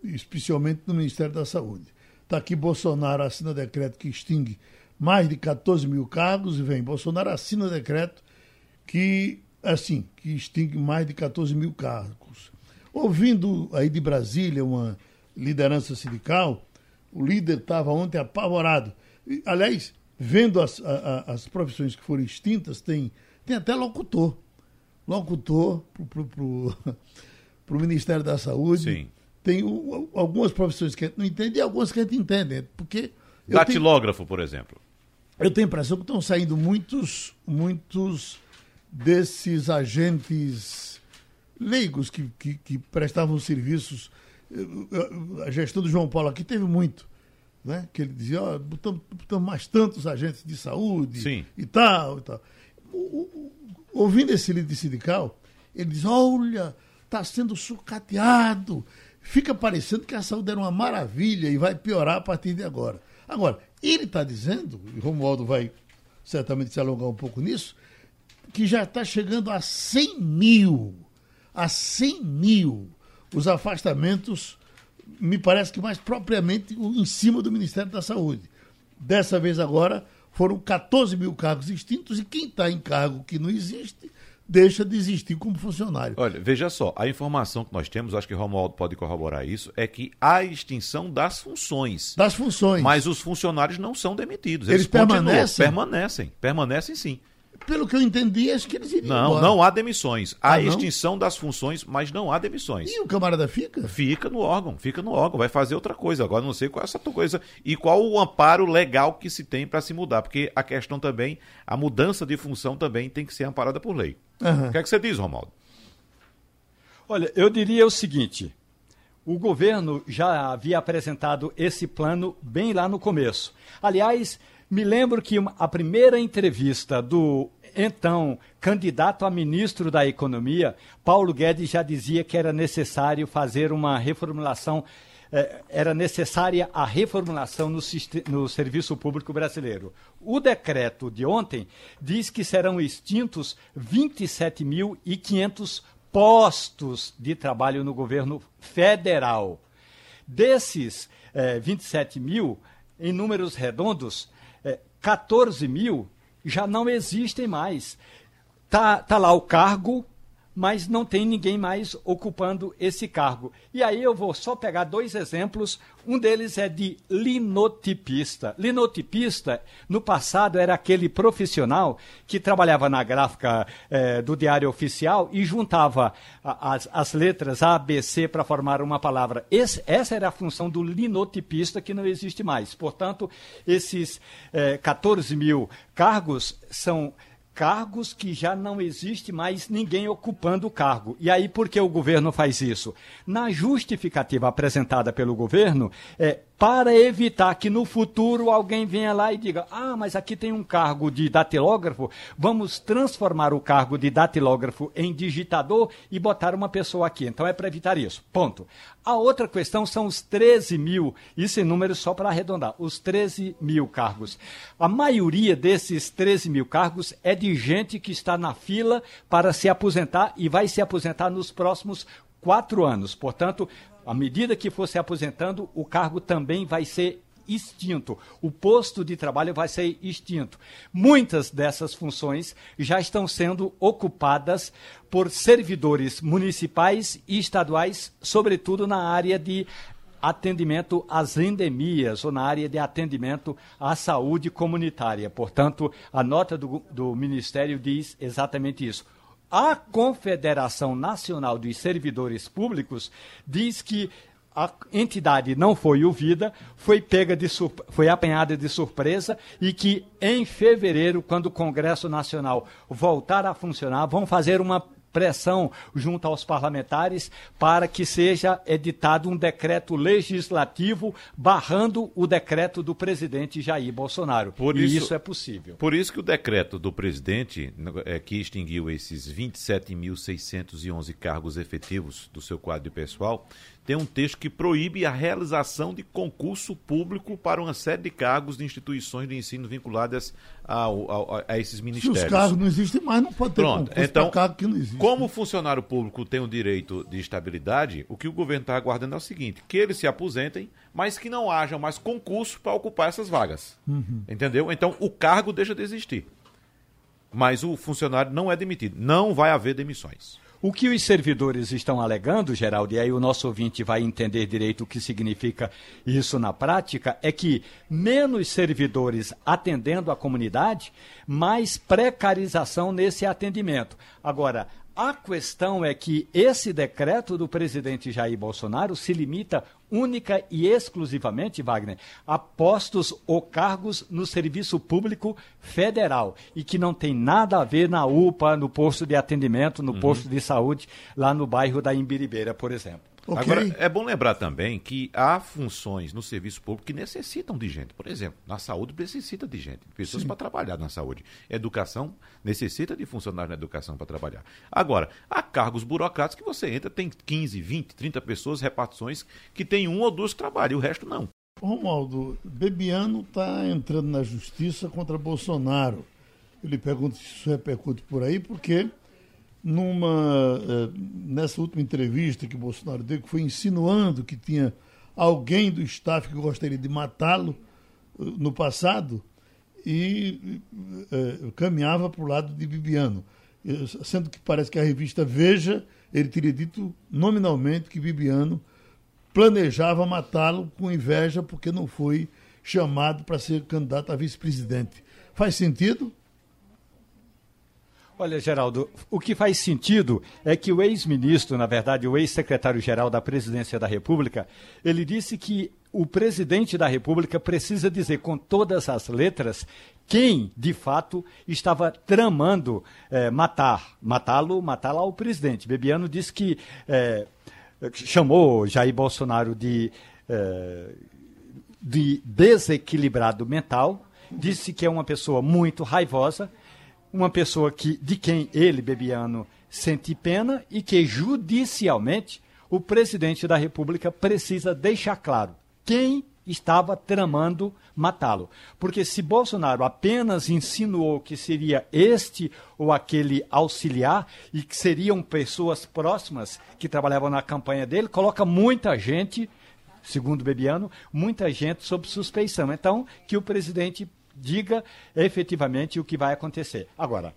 especialmente no Ministério da Saúde. Está aqui Bolsonaro assina decreto que extingue mais de 14 mil cargos e vem. Bolsonaro assina decreto que, assim, que extingue mais de 14 mil cargos. Ouvindo aí de Brasília uma liderança sindical, o líder estava ontem apavorado. E, aliás, vendo as, a, as profissões que foram extintas, tem, tem até locutor. Locutor para o Ministério da Saúde. Sim. Tem o, algumas profissões que a gente não entende e algumas que a gente entende. Porque Datilógrafo, tenho, por exemplo. Eu tenho a impressão que estão saindo muitos, muitos desses agentes leigos que, que, que prestavam serviços. A gestão do João Paulo aqui teve muito. Né? Que ele dizia, ó, oh, botamos, botamos, mais tantos agentes de saúde Sim. e tal. E tal. O, o, ouvindo esse líder sindical, ele diz, olha, está sendo sucateado, fica parecendo que a saúde era uma maravilha e vai piorar a partir de agora. Agora, ele está dizendo, e Romualdo vai certamente se alongar um pouco nisso, que já está chegando a 100 mil, a 100 mil os afastamentos, me parece que mais propriamente em cima do Ministério da Saúde. Dessa vez agora foram 14 mil cargos extintos e quem está em cargo que não existe deixa de existir como funcionário. Olha, veja só, a informação que nós temos, acho que Romualdo pode corroborar isso, é que há extinção das funções. Das funções. Mas os funcionários não são demitidos. Eles, eles permanecem? Permanecem, permanecem sim. Pelo que eu entendi, acho que eles iriam Não, embora. não há demissões. Há Ah, não? extinção das funções, mas não há demissões. E o camarada fica? Fica no órgão, fica no órgão, vai fazer outra coisa. Agora não sei qual é essa coisa e qual o amparo legal que se tem para se mudar, porque a questão também, a mudança de função também tem que ser amparada por lei. Aham. O que é que você diz, Romaldo? Olha, eu diria o seguinte: o governo já havia apresentado esse plano bem lá no começo. Aliás, me lembro que a primeira entrevista do então candidato a ministro da Economia, Paulo Guedes já dizia que era necessário fazer uma reformulação. eh, Era necessária a reformulação no, no serviço público brasileiro. O decreto de ontem diz que serão extintos 27.500 postos de trabalho no governo federal. Desses eh, 27 mil, em números redondos, eh, 14 mil já não existem mais. Tá, tá lá o cargo, mas não tem ninguém mais ocupando esse cargo. E aí eu vou só pegar dois exemplos. Um deles é de linotipista. Linotipista, no passado, era aquele profissional que trabalhava na gráfica eh, do Diário Oficial e juntava as, as letras A, B, C para formar uma palavra. Esse- essa era a função do linotipista que não existe mais. Portanto, esses eh, 14 mil cargos são cargos que já não existe mais ninguém ocupando o cargo. E aí, por que o governo faz isso? Na justificativa apresentada pelo governo, é para evitar que no futuro alguém venha lá e diga: ah, mas aqui tem um cargo de datilógrafo, vamos transformar o cargo de datilógrafo em digitador e botar uma pessoa aqui. Então é para evitar isso. Ponto. A outra questão são os 13 mil, isso em números só para arredondar, os 13 mil cargos. A maioria desses 13 mil cargos é de gente que está na fila para se aposentar e vai se aposentar nos próximos quatro anos. Portanto, à medida que for se aposentando, o cargo também vai ser extinto. O posto de trabalho vai ser extinto. Muitas dessas funções já estão sendo ocupadas por servidores municipais e estaduais, sobretudo na área de atendimento às endemias ou na área de atendimento à saúde comunitária. Portanto, a nota do, do Ministério diz exatamente isso. A Confederação Nacional dos Servidores Públicos diz que a entidade não foi ouvida, foi pega de foi apanhada de surpresa e que em fevereiro, quando o Congresso Nacional voltar a funcionar, vão fazer uma pressão junto aos parlamentares para que seja editado um decreto legislativo barrando o decreto do presidente Jair Bolsonaro. Por e isso- isso é possível. Por isso que o decreto do presidente, é, que extinguiu esses 27.611 cargos efetivos do seu quadro de pessoal, tem um texto que proíbe a realização de concurso público para uma série de cargos de instituições de ensino vinculadas ao, a esses ministérios. Se os cargos não existem mais, não pode ter Pronto, concurso então, cargo que não existe. Como o funcionário público tem o direito de estabilidade, o que o governo está aguardando é o seguinte: que eles se aposentem, mas que não haja mais concurso para ocupar essas vagas. Uhum. Entendeu? Então o cargo deixa de existir. Mas o funcionário não é demitido. Não vai haver demissões. O que os servidores estão alegando, Geraldo, e aí o nosso ouvinte vai entender direito o que significa isso na prática, é que menos servidores atendendo a comunidade, mais precarização nesse atendimento. Agora, a questão é que esse decreto do presidente Jair Bolsonaro se limita única e exclusivamente, Wagner, a postos ou cargos no serviço público federal e que não tem nada a ver na UPA, no posto de atendimento, no uhum. posto de saúde, lá no bairro da Imbiribeira, por exemplo. Okay. Agora, é bom lembrar também que há funções no serviço público que necessitam de gente. Por exemplo, na saúde necessita de gente, de pessoas para trabalhar na saúde. Educação necessita de funcionários na educação para trabalhar. Agora, há cargos burocráticos que você entra, tem 15, 20, 30 pessoas, repartições, que tem um ou dois que trabalham, e o resto não. Romualdo, Bebiano está entrando na justiça contra Bolsonaro. Ele pergunta se isso repercute por aí, porque numa eh, nessa última entrevista que Bolsonaro deu, que foi insinuando que tinha alguém do staff que gostaria de matá-lo eh, no passado e é, caminhava para o lado de Bibiano. Sendo que parece que a revista Veja, ele teria dito nominalmente que Bibiano planejava matá-lo com inveja porque não foi chamado para ser candidato a vice-presidente. Faz sentido? Olha, Geraldo, o que faz sentido é que o ex-ministro, na verdade, o ex-secretário-geral da Presidência da República, ele disse que o presidente da República precisa dizer com todas as letras quem, de fato, estava tramando é, matar, matá-lo, matá-la ao presidente. Bebiano disse que é, chamou Jair Bolsonaro de, é, de desequilibrado mental, disse que é uma pessoa muito raivosa uma pessoa que, de quem ele, Bebiano, sente pena e que judicialmente o presidente da República precisa deixar claro quem estava tramando matá-lo. Porque se Bolsonaro apenas insinuou que seria este ou aquele auxiliar e que seriam pessoas próximas que trabalhavam na campanha dele, coloca muita gente, segundo Bebiano, muita gente sob suspeição. Então, que o presidente diga efetivamente o que vai acontecer. Agora,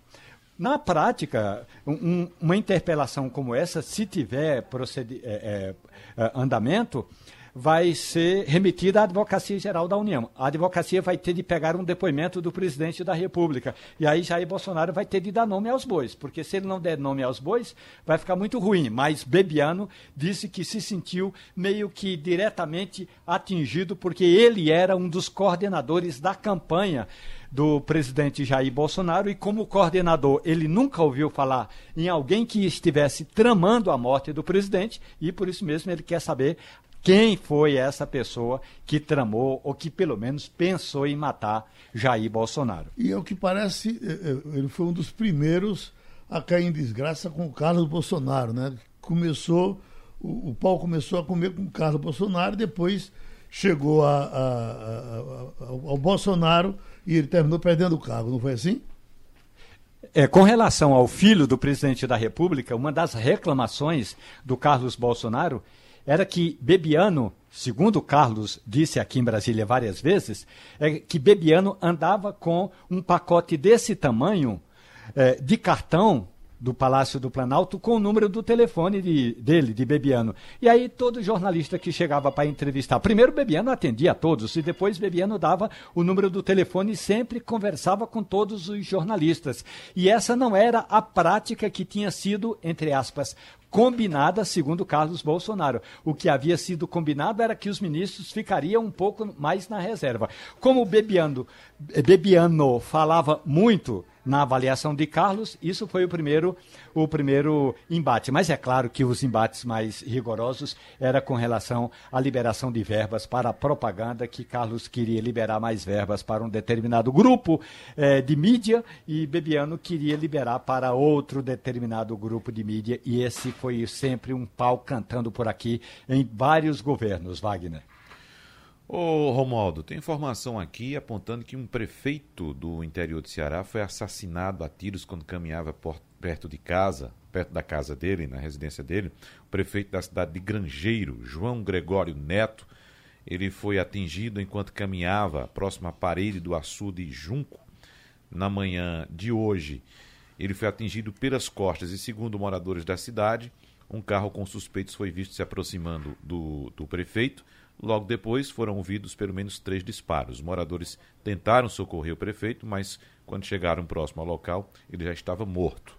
na prática, um, uma interpelação como essa, se tiver é, é, andamento, vai ser remetida à Advocacia Geral da União. A advocacia vai ter de pegar um depoimento do presidente da República. E aí Jair Bolsonaro vai ter de dar nome aos bois, porque se ele não der nome aos bois, vai ficar muito ruim. Mas Bebiano disse que se sentiu meio que diretamente atingido, porque ele era um dos coordenadores da campanha do presidente Jair Bolsonaro e como coordenador ele nunca ouviu falar em alguém que estivesse tramando a morte do presidente e por isso mesmo ele quer saber quem foi essa pessoa que tramou ou que pelo menos pensou em matar Jair Bolsonaro. E ao que parece, é, é, ele foi um dos primeiros a cair em desgraça com o Carlos Bolsonaro, né? Começou, o, o pau começou a comer com o Carlos Bolsonaro, depois chegou a, a, a, ao Bolsonaro e ele terminou perdendo o cargo, não foi assim? É, com relação ao filho do presidente da República, uma das reclamações do Carlos Bolsonaro era que Bebiano, segundo Carlos disse aqui em Brasília várias vezes, é que Bebiano andava com um pacote desse tamanho é, de cartão do Palácio do Planalto com o número do telefone de, dele, de Bebiano. E aí todo jornalista que chegava para entrevistar, primeiro Bebiano atendia a todos e depois Bebiano dava o número do telefone e sempre conversava com todos os jornalistas. E essa não era a prática que tinha sido, entre aspas, combinada, segundo Carlos Bolsonaro. O que havia sido combinado era que os ministros ficariam um pouco mais na reserva. Como Bebiano, Bebiano falava muito na avaliação de Carlos, isso foi o primeiro, o primeiro embate. Mas é claro que os embates mais rigorosos era com relação à liberação de verbas para a propaganda, que Carlos queria liberar mais verbas para um determinado grupo eh, de mídia e Bebiano queria liberar para outro determinado grupo de mídia. E esse foi sempre um pau cantando por aqui em vários governos, Wagner. Ô Romualdo, tem informação aqui apontando que um prefeito do interior de Ceará foi assassinado a tiros quando caminhava por, perto de casa, perto da casa dele, na residência dele. O prefeito da cidade de Grangeiro, João Gregório Neto, ele foi atingido enquanto caminhava próximo à parede do açude Junco na manhã de hoje. Ele foi atingido pelas costas e, segundo moradores da cidade, um carro com suspeitos foi visto se aproximando do, do prefeito. Logo depois foram ouvidos pelo menos três disparos. Os moradores tentaram socorrer o prefeito, mas quando chegaram próximo ao local, ele já estava morto.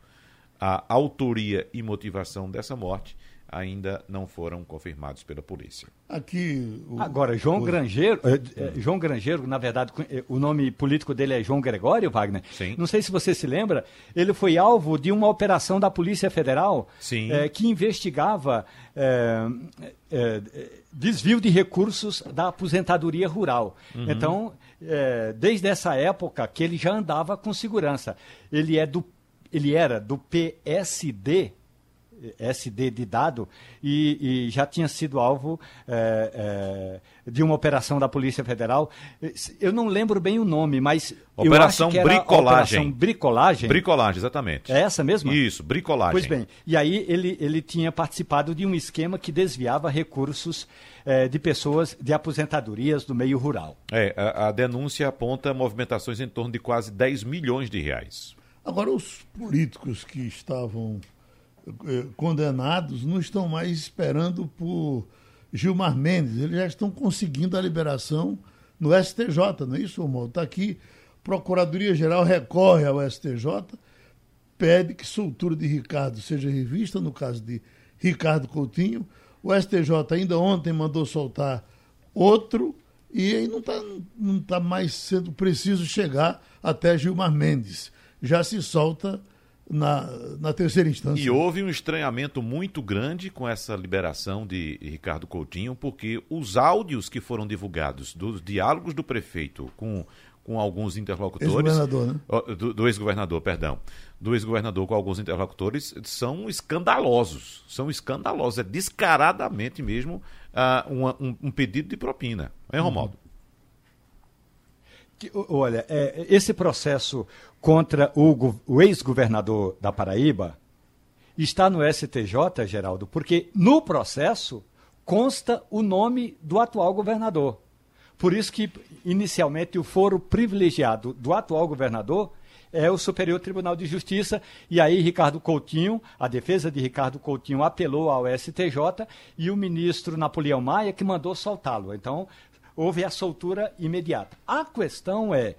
A autoria e motivação dessa morte ainda não foram confirmados pela polícia. Aqui. O, Agora, João o... Grangeiro, é, João Grangeiro, na verdade, eh, o nome político dele é João Gregório, Wagner. Sim. Não sei se você se lembra, ele foi alvo de uma operação da Polícia Federal é, que investigava desvio de recursos da aposentadoria rural. Uhum. Então, desde essa época que ele já andava com segurança. Ele é do ele era do PSD SD de dado e, e já tinha sido alvo é, é, de uma operação da Polícia Federal. Eu não lembro bem o nome, mas operação bricolagem. Operação bricolagem. Bricolagem, exatamente. É essa mesma? Isso, bricolagem. Pois bem. E aí ele, ele tinha participado de um esquema que desviava recursos é, de pessoas de aposentadorias do meio rural. É, a, a denúncia aponta movimentações em torno de quase 10 milhões de reais. Agora, os políticos que estavam condenados não estão mais esperando por Gilmar Mendes, eles já estão conseguindo a liberação no STJ, não é isso, Romualdo? Está aqui, Procuradoria-Geral recorre ao STJ, pede que soltura de Ricardo seja revista, no caso de Ricardo Coutinho. O STJ ainda ontem mandou soltar outro, e aí não está não tá mais sendo preciso chegar até Gilmar Mendes. Já se solta na, na terceira instância. E houve um estranhamento muito grande com essa liberação de Ricardo Coutinho, porque os áudios que foram divulgados dos diálogos do prefeito com, com alguns interlocutores. Ex-governador, né? Do, do ex-governador, perdão. Do ex-governador com alguns interlocutores são escandalosos. São escandalosos. É descaradamente mesmo uh, um, um, pedido de propina. Hein, Romaldo? Uhum. Olha, é, esse processo contra o, o ex-governador da Paraíba está no STJ, Geraldo, porque no processo consta o nome do atual governador. Por isso que, inicialmente, o foro privilegiado do atual governador é o Superior Tribunal de Justiça, e aí Ricardo Coutinho, a defesa de Ricardo Coutinho apelou ao STJ e o ministro Napoleão Maia que mandou soltá-lo. Então, houve a soltura imediata. A questão é,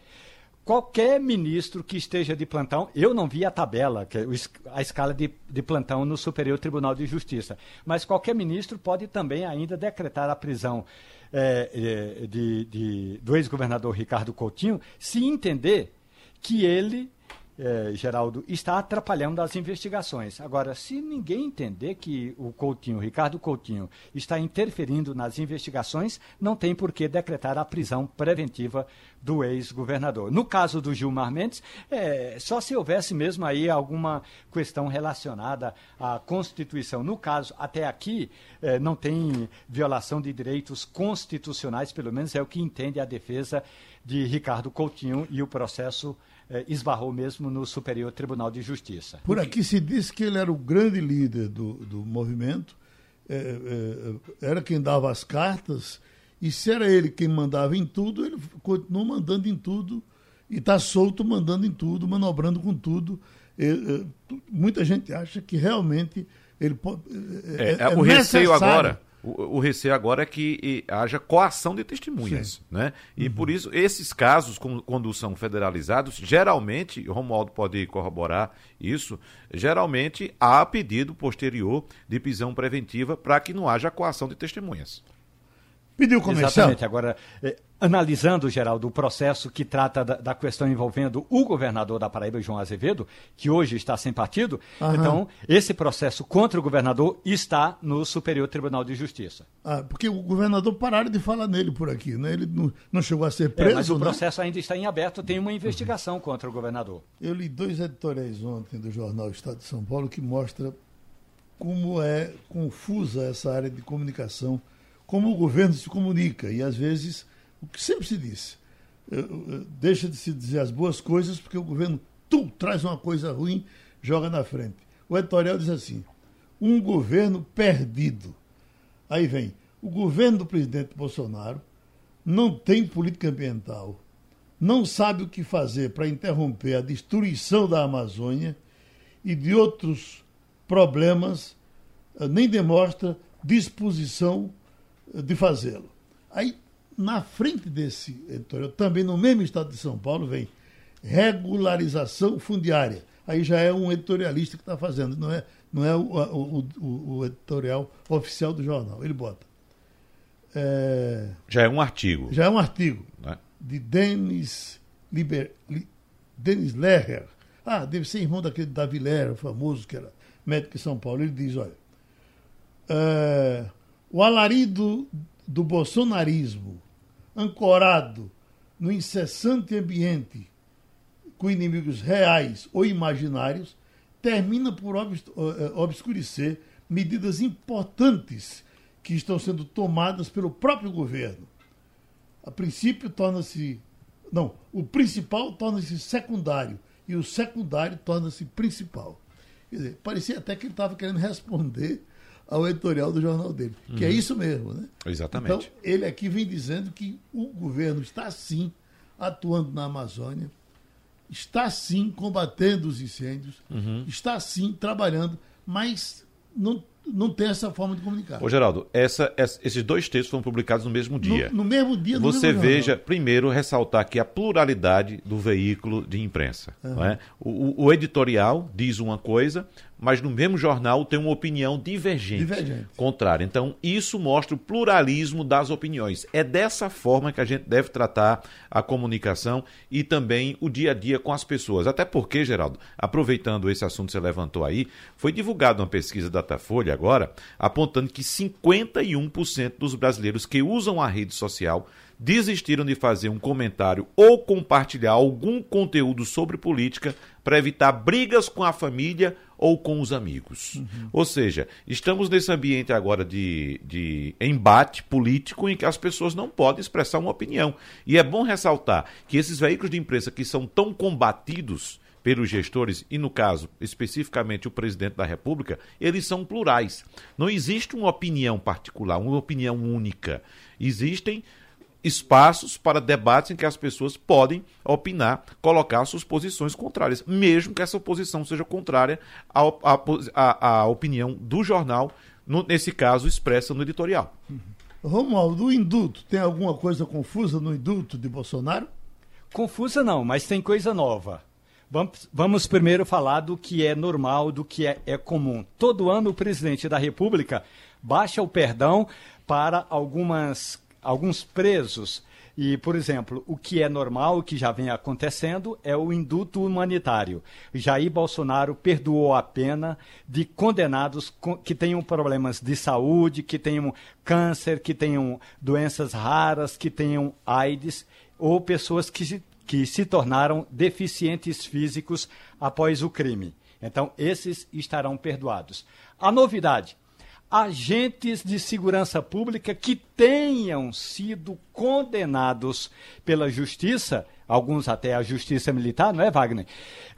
qualquer ministro que esteja de plantão, eu não vi a tabela, é a escala de, de, plantão no Superior Tribunal de Justiça, mas qualquer ministro pode também ainda decretar a prisão é, de, de, do ex-governador Ricardo Coutinho, se entender que ele é, Geraldo, está atrapalhando as investigações. Agora, se ninguém entender que o Coutinho, Ricardo Coutinho, está interferindo nas investigações, não tem por que decretar a prisão preventiva do ex-governador. No caso do Gilmar Mendes, é, só se houvesse mesmo aí alguma questão relacionada à Constituição. No caso, até aqui, é, não tem violação de direitos constitucionais, pelo menos é o que entende a defesa de Ricardo Coutinho e o processo eh, esbarrou mesmo no Superior Tribunal de Justiça. Por aqui se disse que ele era o grande líder do, do movimento, é, é, era quem dava as cartas, e se era ele quem mandava em tudo, ele continuou mandando em tudo, e está solto mandando em tudo, manobrando com tudo. muita gente acha que realmente ele pode. É, é, o receio agora o, o, receio agora é que e, haja coação de testemunhas. Né? E uhum. por isso, esses casos, com, quando são federalizados, geralmente, o Romualdo pode corroborar isso, geralmente há pedido posterior de prisão preventiva para que não haja coação de testemunhas. Pediu comercial? Exatamente. Agora, é, analisando, Geraldo, o processo que trata da, da, questão envolvendo o governador da Paraíba, João Azevedo, que hoje está sem partido. Aham. Então, esse processo contra o governador está no Superior Tribunal de Justiça. Ah, porque o governador pararam de falar nele por aqui, né? Ele não, não chegou a ser preso. É, mas o né? processo ainda está em aberto, tem uma investigação contra o governador. Eu li dois editoriais ontem do jornal Estado de São Paulo que mostra como é confusa essa área de comunicação, como o governo se comunica e às vezes o que sempre se disse. Deixa de se dizer as boas coisas porque o governo tu, traz uma coisa ruim, joga na frente. O editorial diz assim: um governo perdido. Aí vem, o governo do presidente Bolsonaro não tem política ambiental, não sabe o que fazer para interromper a destruição da Amazônia e de outros problemas, eh, nem demonstra disposição eh, de fazê-lo. Aí na frente desse editorial, também no mesmo estado de São Paulo, vem regularização fundiária. Aí já é um editorialista que está fazendo, não é, não é o, o, o, o, editorial oficial do jornal. Ele bota. É, já é um artigo. Já é um artigo. Né? De Denis, Liber, Denis Lerrer. Ah, deve ser irmão daquele Davi Lerrer, famoso, que era médico em São Paulo. Ele diz: olha. É, o alarido do bolsonarismo, ancorado no incessante ambiente com inimigos reais ou imaginários, termina por eh, obscurecer medidas importantes que estão sendo tomadas pelo próprio governo. A princípio torna-se. Não, o principal torna-se secundário e o secundário torna-se principal. Quer dizer, parecia até que ele estava querendo responder ao editorial do jornal dele, que é uhum. é isso mesmo, né? Exatamente. Então, ele aqui vem dizendo que o governo está sim atuando na Amazônia, está sim combatendo os incêndios, uhum. está sim trabalhando, mas não não tem essa forma de comunicar. Ô, Geraldo, essa, essa, esses dois textos foram publicados no mesmo dia. No, no mesmo dia do Você mesmo veja, jornal. primeiro, ressaltar aqui a pluralidade do veículo de imprensa. Uhum. É? O, o, editorial diz uma coisa, mas no mesmo jornal tem uma opinião divergente, divergente, contrária. Então, isso mostra o pluralismo das opiniões. É dessa forma que a gente deve tratar a comunicação e também o dia a dia com as pessoas. Até porque, Geraldo, aproveitando esse assunto que você levantou aí, foi divulgada uma pesquisa da Datafolha agora, apontando que 51% dos brasileiros que usam a rede social desistiram de fazer um comentário ou compartilhar algum conteúdo sobre política para evitar brigas com a família ou com os amigos. Uhum. Ou seja, estamos nesse ambiente agora de, de embate político em que as pessoas não podem expressar uma opinião. E é bom ressaltar que esses veículos de imprensa que são tão combatidos pelos gestores, e no caso, especificamente o presidente da República, eles são plurais. Não existe uma opinião particular, uma opinião única. Existem espaços para debates em que as pessoas podem opinar, colocar suas posições contrárias, mesmo que essa oposição seja contrária à, à, à opinião do jornal, no, nesse caso expressa no editorial. Romualdo, o indulto, tem alguma coisa confusa no indulto de Bolsonaro? Confusa não, mas tem coisa nova. Vamos, vamos primeiro falar do que é normal, do que é, é comum. Todo ano o presidente da República baixa o perdão para algumas alguns presos. E, por exemplo, o que é normal, o que já vem acontecendo, é o induto humanitário. Jair Bolsonaro perdoou a pena de condenados que tenham problemas de saúde, que tenham câncer, que tenham doenças raras, que tenham AIDS, ou pessoas que que se tornaram deficientes físicos após o crime. Então, esses estarão perdoados. A novidade agentes de segurança pública que tenham sido condenados pela justiça, alguns até a justiça militar, não é, Wagner?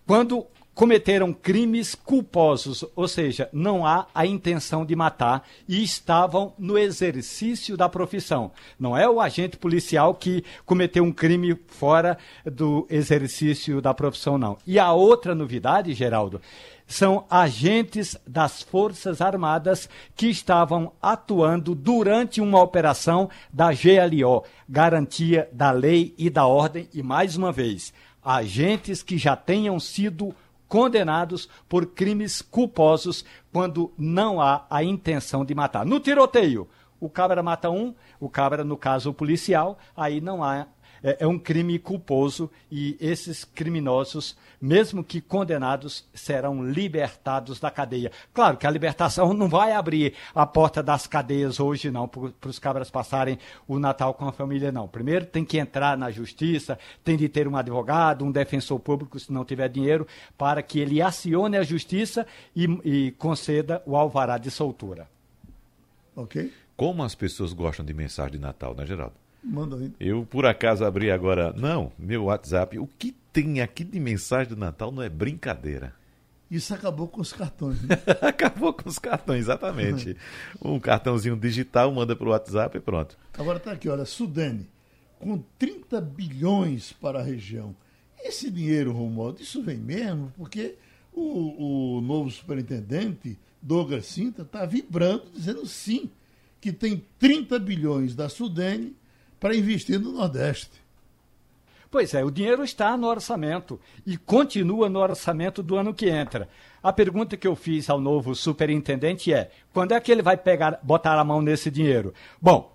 Quando cometeram crimes culposos, ou seja, não há a intenção de matar e estavam no exercício da profissão. Não é o agente policial que cometeu um crime fora do exercício da profissão, não. E a outra novidade, Geraldo, são agentes das Forças Armadas que estavam atuando durante uma operação da GLO, Garantia da Lei e da Ordem, e mais uma vez, agentes que já tenham sido condenados por crimes culposos quando não há a intenção de matar. No tiroteio, O cabra mata um, o cabra, no caso policial, aí não há é, é um crime culposo e esses criminosos, mesmo que condenados, serão libertados da cadeia. Claro que a libertação não vai abrir a porta das cadeias hoje, não, para os cabras passarem o Natal com a família, não. Primeiro tem que entrar na justiça, tem de ter um advogado, um defensor público, se não tiver dinheiro, para que ele acione a justiça e, e conceda o alvará de soltura. Ok. Como as pessoas gostam de mensagem de Natal, né, Geraldo? Manda aí. Eu, por acaso, abri agora. Não, meu WhatsApp. O que tem aqui de mensagem do Natal não é brincadeira. Isso acabou com os cartões. Né? acabou com os cartões, exatamente. um cartãozinho digital, manda para o WhatsApp e pronto. Agora está aqui, olha, Sudene, com 30 bilhões para a região. Esse dinheiro, Romualdo, isso vem mesmo? Porque o, o novo superintendente, Douglas Sinta, está vibrando, dizendo sim, que tem 30 bilhões da Sudene para investir no Nordeste. Pois é, o dinheiro está no orçamento e continua no orçamento do ano que entra. A pergunta que eu fiz ao novo superintendente é: quando é que ele vai pegar, botar a mão nesse dinheiro? Bom,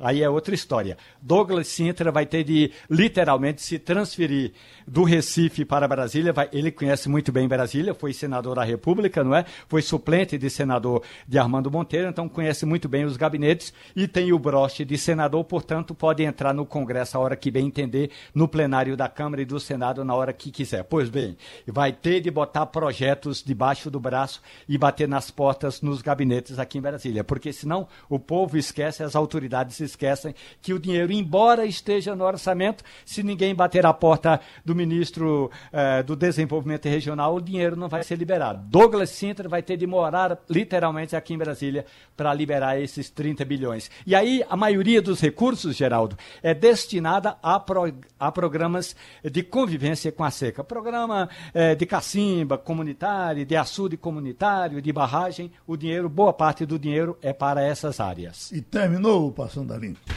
aí é outra história. Douglas Sintra vai ter de literalmente se transferir do Recife para Brasília. Vai, ele conhece muito bem Brasília, foi senador da República, não é? Foi suplente de senador de Armando Monteiro, então conhece muito bem os gabinetes e tem o broche de senador, portanto, pode entrar no Congresso a hora que bem entender, no plenário da Câmara e do Senado na hora que quiser. Pois bem, vai ter de botar projetos debaixo do braço e bater nas portas nos gabinetes aqui em Brasília, porque senão o povo esquece, as autoridades esquecem que o dinheiro, embora esteja no orçamento, se ninguém bater a porta do ministro eh, do Desenvolvimento Regional, o dinheiro não vai ser liberado. Douglas Sintra vai ter de morar literalmente aqui em Brasília para liberar esses 30 bilhões. E aí, a maioria dos recursos, Geraldo, é destinada a, pro, a programas de convivência com a seca. Programa eh, de cacimba comunitário, de açude comunitário, de barragem. O dinheiro, boa parte do dinheiro é para essas áreas. E terminou o Passando a Limpo.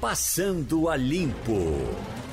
Passando a Limpo.